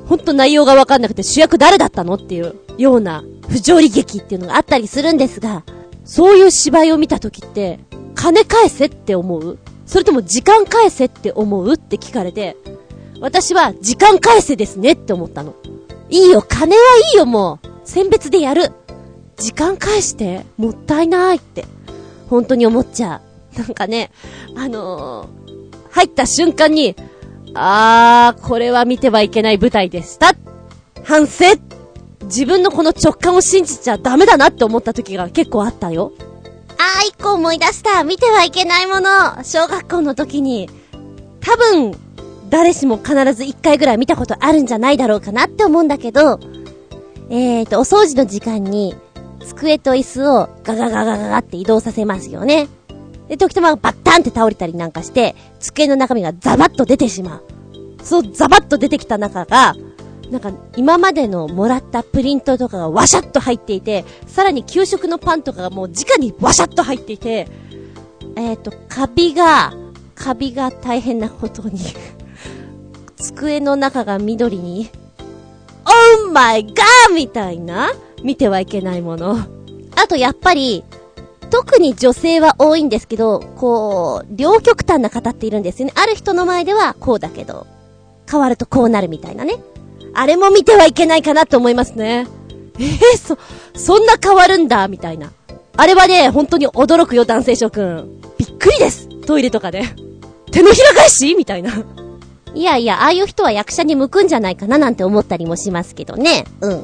ほんと内容がわかんなくて主役誰だったのっていうような不条理劇っていうのがあったりするんですが、そういう芝居を見た時って、金返せって思う？それとも時間返せって思う？って聞かれて、私は時間返せですねって思ったの。いいよ、金はいいよ、もう。選別でやる。時間返して、もったいないって、本当に思っちゃう。なんかね、あのー、入った瞬間に、あー、これは見てはいけない舞台でした。反省自分のこの直感を信じちゃダメだなって思った時が結構あったよ。あー、一個思い出した。見てはいけないもの。小学校の時に、多分、誰しも必ず一回ぐらい見たことあるんじゃないだろうかなって思うんだけど、えーと、お掃除の時間に、机と椅子をガガガガガガって移動させますよね。で、時たまバッタンって倒れたりなんかして、机の中身がザバッと出てしまう。そう、ザバッと出てきた中が、なんか、今までのもらったプリントとかがワシャッと入っていて、さらに給食のパンとかがもう直にワシャッと入っていて、えっ、ー、と、カビが、カビが大変なことに机の中が緑に、オーマイガーみたいな見てはいけないもの。あとやっぱり、特に女性は多いんですけど、こう、両極端な方っているんですよね。ある人の前ではこうだけど、変わるとこうなるみたいなね。あれも見てはいけないかなと思いますね。えー、そ、そんな変わるんだ、みたいな。あれはね、本当に驚くよ、男性諸君。びっくりですトイレとかで。手のひら返しみたいな。いやいや、ああいう人は役者に向くんじゃないかななんて思ったりもしますけどね。うん。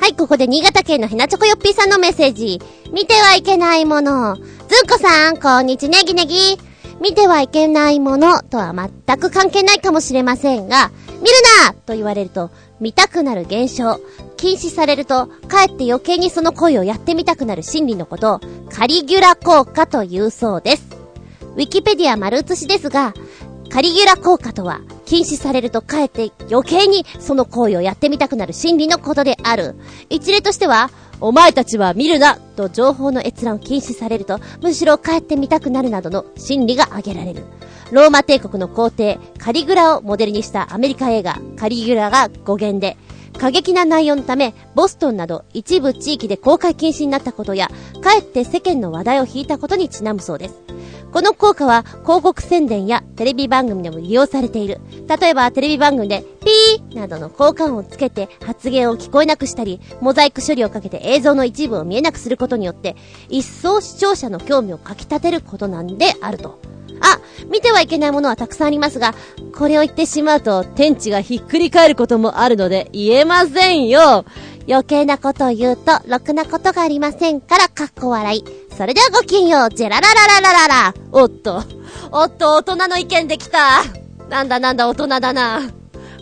はい、ここで新潟県のひなちょこよっぴーさんのメッセージ。見てはいけないもの。ずんこさん、こんにちねぎねぎ。見てはいけないものとは全く関係ないかもしれませんが、見るなと言われると、見たくなる現象。禁止されると、かえって余計にその恋をやってみたくなる心理のことを、カリギュラ効果というそうです。ウィキペディア丸写しですが、カリギュラ効果とは、禁止されるとかえって余計にその行為をやってみたくなる心理のことである。一例としては、お前たちは見るなと情報の閲覧を禁止されると、むしろ帰ってみたくなるなどの心理が挙げられる。ローマ帝国の皇帝、カリグラをモデルにしたアメリカ映画、カリグラが語源で、過激な内容のため、ボストンなど一部地域で公開禁止になったことや、かえって世間の話題を引いたことにちなむそうです。この効果は広告宣伝やテレビ番組でも利用されている。例えばテレビ番組でピーなどの効果音をつけて発言を聞こえなくしたり、モザイク処理をかけて映像の一部を見えなくすることによって、一層視聴者の興味をかき立てることなんであると。あ、見てはいけないものはたくさんありますが、これを言ってしまうと天地がひっくり返ることもあるので言えませんよ。余計なことを言うと、ろくなことがありませんから、かっこ笑い。それではごきげんよう、ジェラララララララ。おっと、おっと、大人の意見できた。なんだなんだ、大人だな。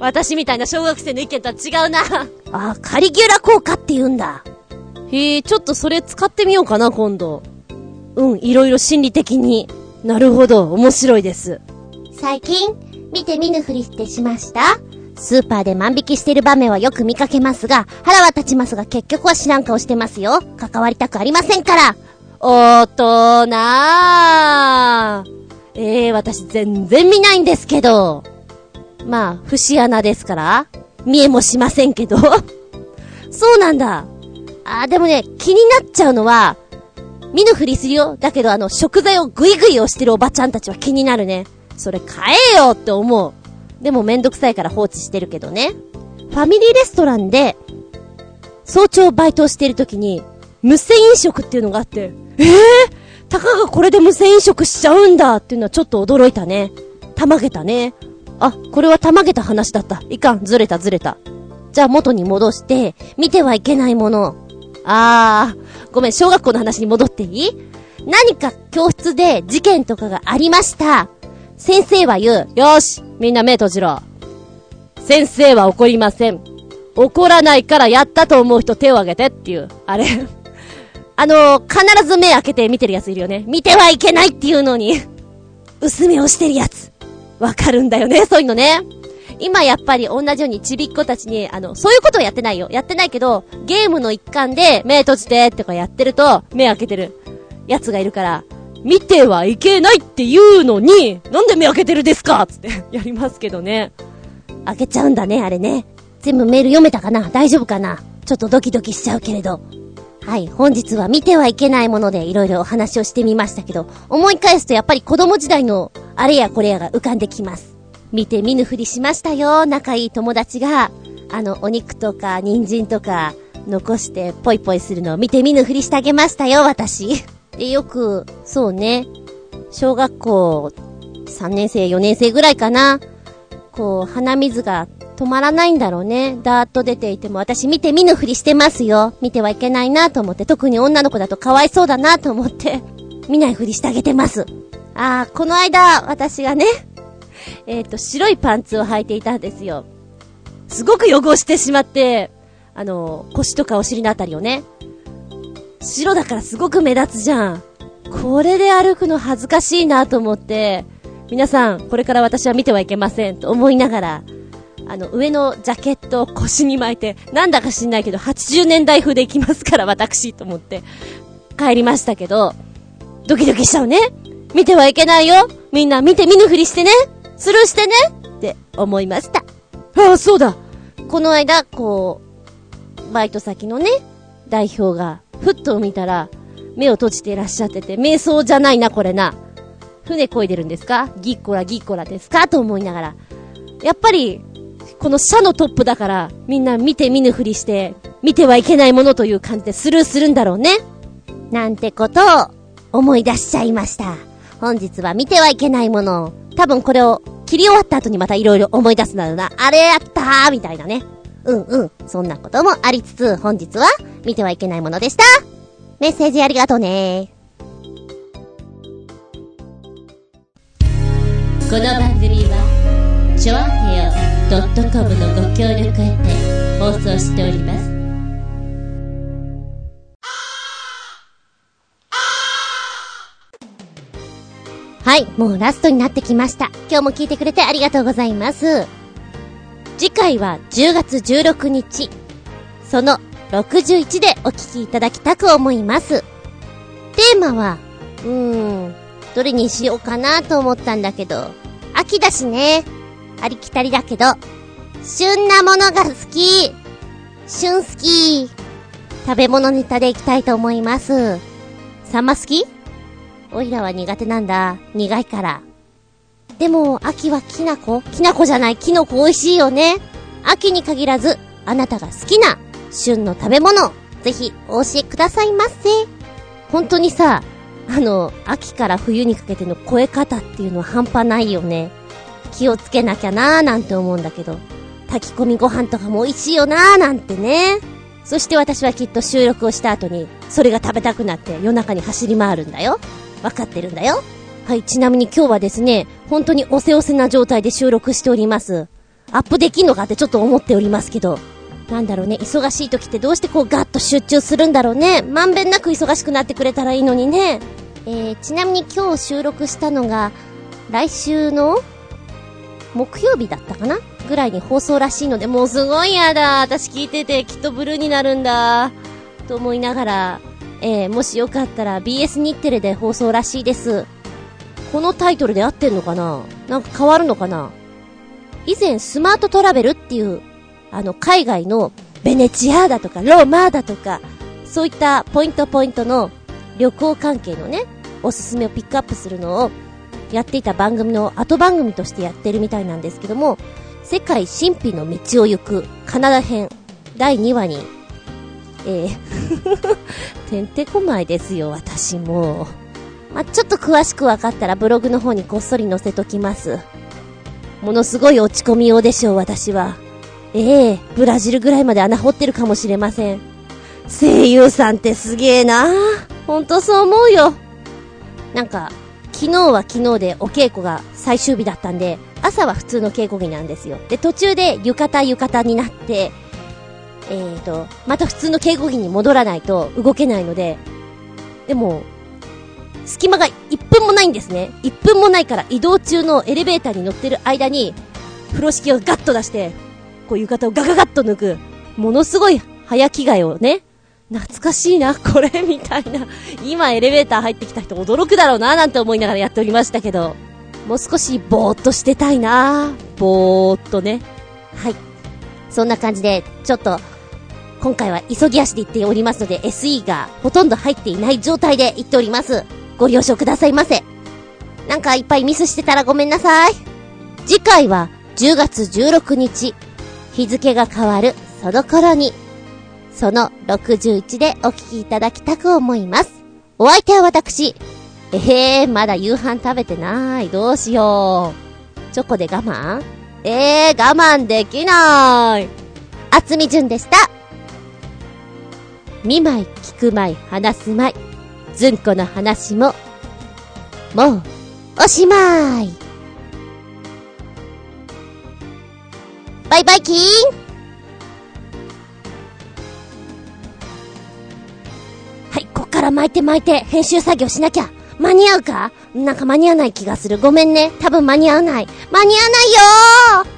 私みたいな小学生の意見とは違うな。あ、カリギュラ効果って言うんだ。へえ、ちょっとそれ使ってみようかな、今度。うん、いろいろ心理的に。なるほど、面白いです。最近、見て見ぬふりしてしましたスーパーで万引きしてる場面はよく見かけますが、腹は立ちますが結局は知らん顔してますよ。関わりたくありませんから大人ええー、私全然見ないんですけど。まあ、節穴ですから、見えもしませんけど。そうなんだ。あでもね、気になっちゃうのは、見ぬふりするよ。だけどあの、食材をグイグイ押してるおばちゃんたちは気になるね。それ買えよって思う。でもめんどくさいから放置してるけどね。ファミリーレストランで、早朝バイトをしている時に、無銭飲食っていうのがあって、えぇ、ー、たかがこれで無銭飲食しちゃうんだっていうのはちょっと驚いたね。たまげたね。あ、これはたまげた話だった。いかん、ずれたずれた。じゃあ元に戻して、見てはいけないもの。あー、ごめん、小学校の話に戻っていい？何か教室で事件とかがありました。先生は言う。よし、みんな目閉じろ。先生は怒りません。怒らないからやったと思う人手を挙げてっていう、あれ？あのー、必ず目開けて見てるやついるよね。見てはいけないっていうのに薄めをしてるやつ。わかるんだよね、そういうのね。今やっぱり同じようにちびっ子たちに、あの、そういうことをやってないよ。やってないけど、ゲームの一環で目閉じてとかやってると、目開けてるやつがいるから、見てはいけないって言うのに、なんで目開けてるですかつって やりますけどね。開けちゃうんだね、あれね。全部メール読めたかな？大丈夫かな？ちょっとドキドキしちゃうけれど。はい、本日は見てはいけないものでいろいろお話をしてみましたけど、思い返すとやっぱり子供時代のあれやこれやが浮かんできます。見て見ぬふりしましたよ、仲いい友達が。あの、お肉とか人参とか残してポイポイするのを見て見ぬふりしてあげましたよ、私。で、よく、そうね、小学校3年生、4年生ぐらいかな。こう、鼻水が止まらないんだろうね。ダーッと出ていても私見て見ぬふりしてますよ。見てはいけないなと思って、特に女の子だとかわいそうだなと思って、見ないふりしてあげてます。あー、この間、私がね、えっ、ー、と、白いパンツを履いていたんですよ。すごく汚してしまって、あの、腰とかお尻のあたりをね。白だからすごく目立つじゃん。これで歩くの恥ずかしいなと思って、皆さん、これから私は見てはいけませんと思いながら、あの、上のジャケットを腰に巻いて、なんだか知んないけど、80年代風で行きますから、私、と思って、帰りましたけど、ドキドキしちゃうね。見てはいけないよ。みんな見て見ぬふりしてね。スルーしてね。って思いました。ああ、そうだ。この間、こう、バイト先のね、代表が、ふっと見たら、目を閉じていらっしゃってて、瞑想じゃないな、これな。船漕いでるんですか？ギッコラギッコラですか？と思いながら。やっぱり、この社のトップだから、みんな見て見ぬふりして、見てはいけないものという感じでスルーするんだろうね。なんてことを思い出しちゃいました。本日は見てはいけないもの多分これを切り終わった後にまた色々思い出すんだろうな。あれやったーみたいなね。うんうん。そんなこともありつつ、本日は見てはいけないものでした。メッセージありがとうねこの番組は、ちょあへよ .com のご協力へて放送しております。はい、もうラストになってきました。今日も聞いてくれてありがとうございます。次回は10月16日、その61でお聞きいただきたく思います。テーマは、うーん、どれにしようかなと思ったんだけど、秋だしね。ありきたりだけど、旬なものが好き。旬好き。食べ物ネタでいきたいと思います。サンマ好き？おいらは苦手なんだ。苦いから。でも、秋はきなこきなこじゃない、きのこ美味しいよね。秋に限らず、あなたが好きな旬の食べ物、ぜひお教えくださいませ。本当にさ、あの、秋から冬にかけての超え方っていうのは半端ないよね。気をつけなきゃなーなんて思うんだけど、炊き込みご飯とかも美味しいよなーなんてね。そして私はきっと収録をした後に、それが食べたくなって夜中に走り回るんだよ。わかってるんだよ。はい、ちなみに今日はですね、本当におせおせな状態で収録しております。アップできんのかってちょっと思っておりますけど。なんだろうね、忙しい時ってどうしてこうガッと集中するんだろうね。まんべんなく忙しくなってくれたらいいのにね。えー、ちなみに今日収録したのが、来週の木曜日だったかな？ぐらいに放送らしいので、もうすごいやだ。私聞いててきっとブルーになるんだ。と思いながら、えー、もしよかったら BS 日テレで放送らしいです。このタイトルで合ってんのかな？なんか変わるのかな？以前スマートトラベルっていう、あの、海外のベネチアだとかローマだとか、そういったポイントポイントの旅行関係のね、おすすめをピックアップするのをやっていた番組の後番組としてやってるみたいなんですけども、世界神秘の道を行くカナダ編第2話に、えーてんてこまいですよ、私も。まあ、ちょっと詳しくわかったらブログの方にこっそり載せときます。ものすごい落ち込みようでしょう、私は。ええブラジルぐらいまで穴掘ってるかもしれません。声優さんってすげえなほんとそう思うよ。なんか、昨日は昨日でお稽古が最終日だったんで、朝は普通の稽古着なんですよ。で、途中で浴衣浴衣になって、えーと、また普通の稽古着に戻らないと動けないので、でも、隙間が1分もないんですね。1分もないから移動中のエレベーターに乗ってる間に、風呂敷をガッと出して、こう浴衣をガガガッと抜く、ものすごい早着替えをね、懐かしいな、これ、みたいな。今エレベーター入ってきた人驚くだろうな、なんて思いながらやっておりましたけど、もう少しぼーっとしてたいな、ぼーっとね。はい。そんな感じで、ちょっと、今回は急ぎ足で行っておりますので、SE がほとんど入っていない状態で行っております。ご了承くださいませ。なんかいっぱいミスしてたらごめんなさい。次回は10月16日、日付が変わるその頃にその61でお聞きいただきたく思います。お相手は私。ええー、まだ夕飯食べてない。どうしよう。チョコで我慢？ええー、我慢できない。あつみじゅんでした。見舞い、聞く舞い、話す舞い。ずんこの話も、もう、おしまい。バイバイキーンから巻いて巻いて、編集作業しなきゃ。間に合うか？なんか間に合わない気がする。ごめんね。多分間に合わない。間に合わないよー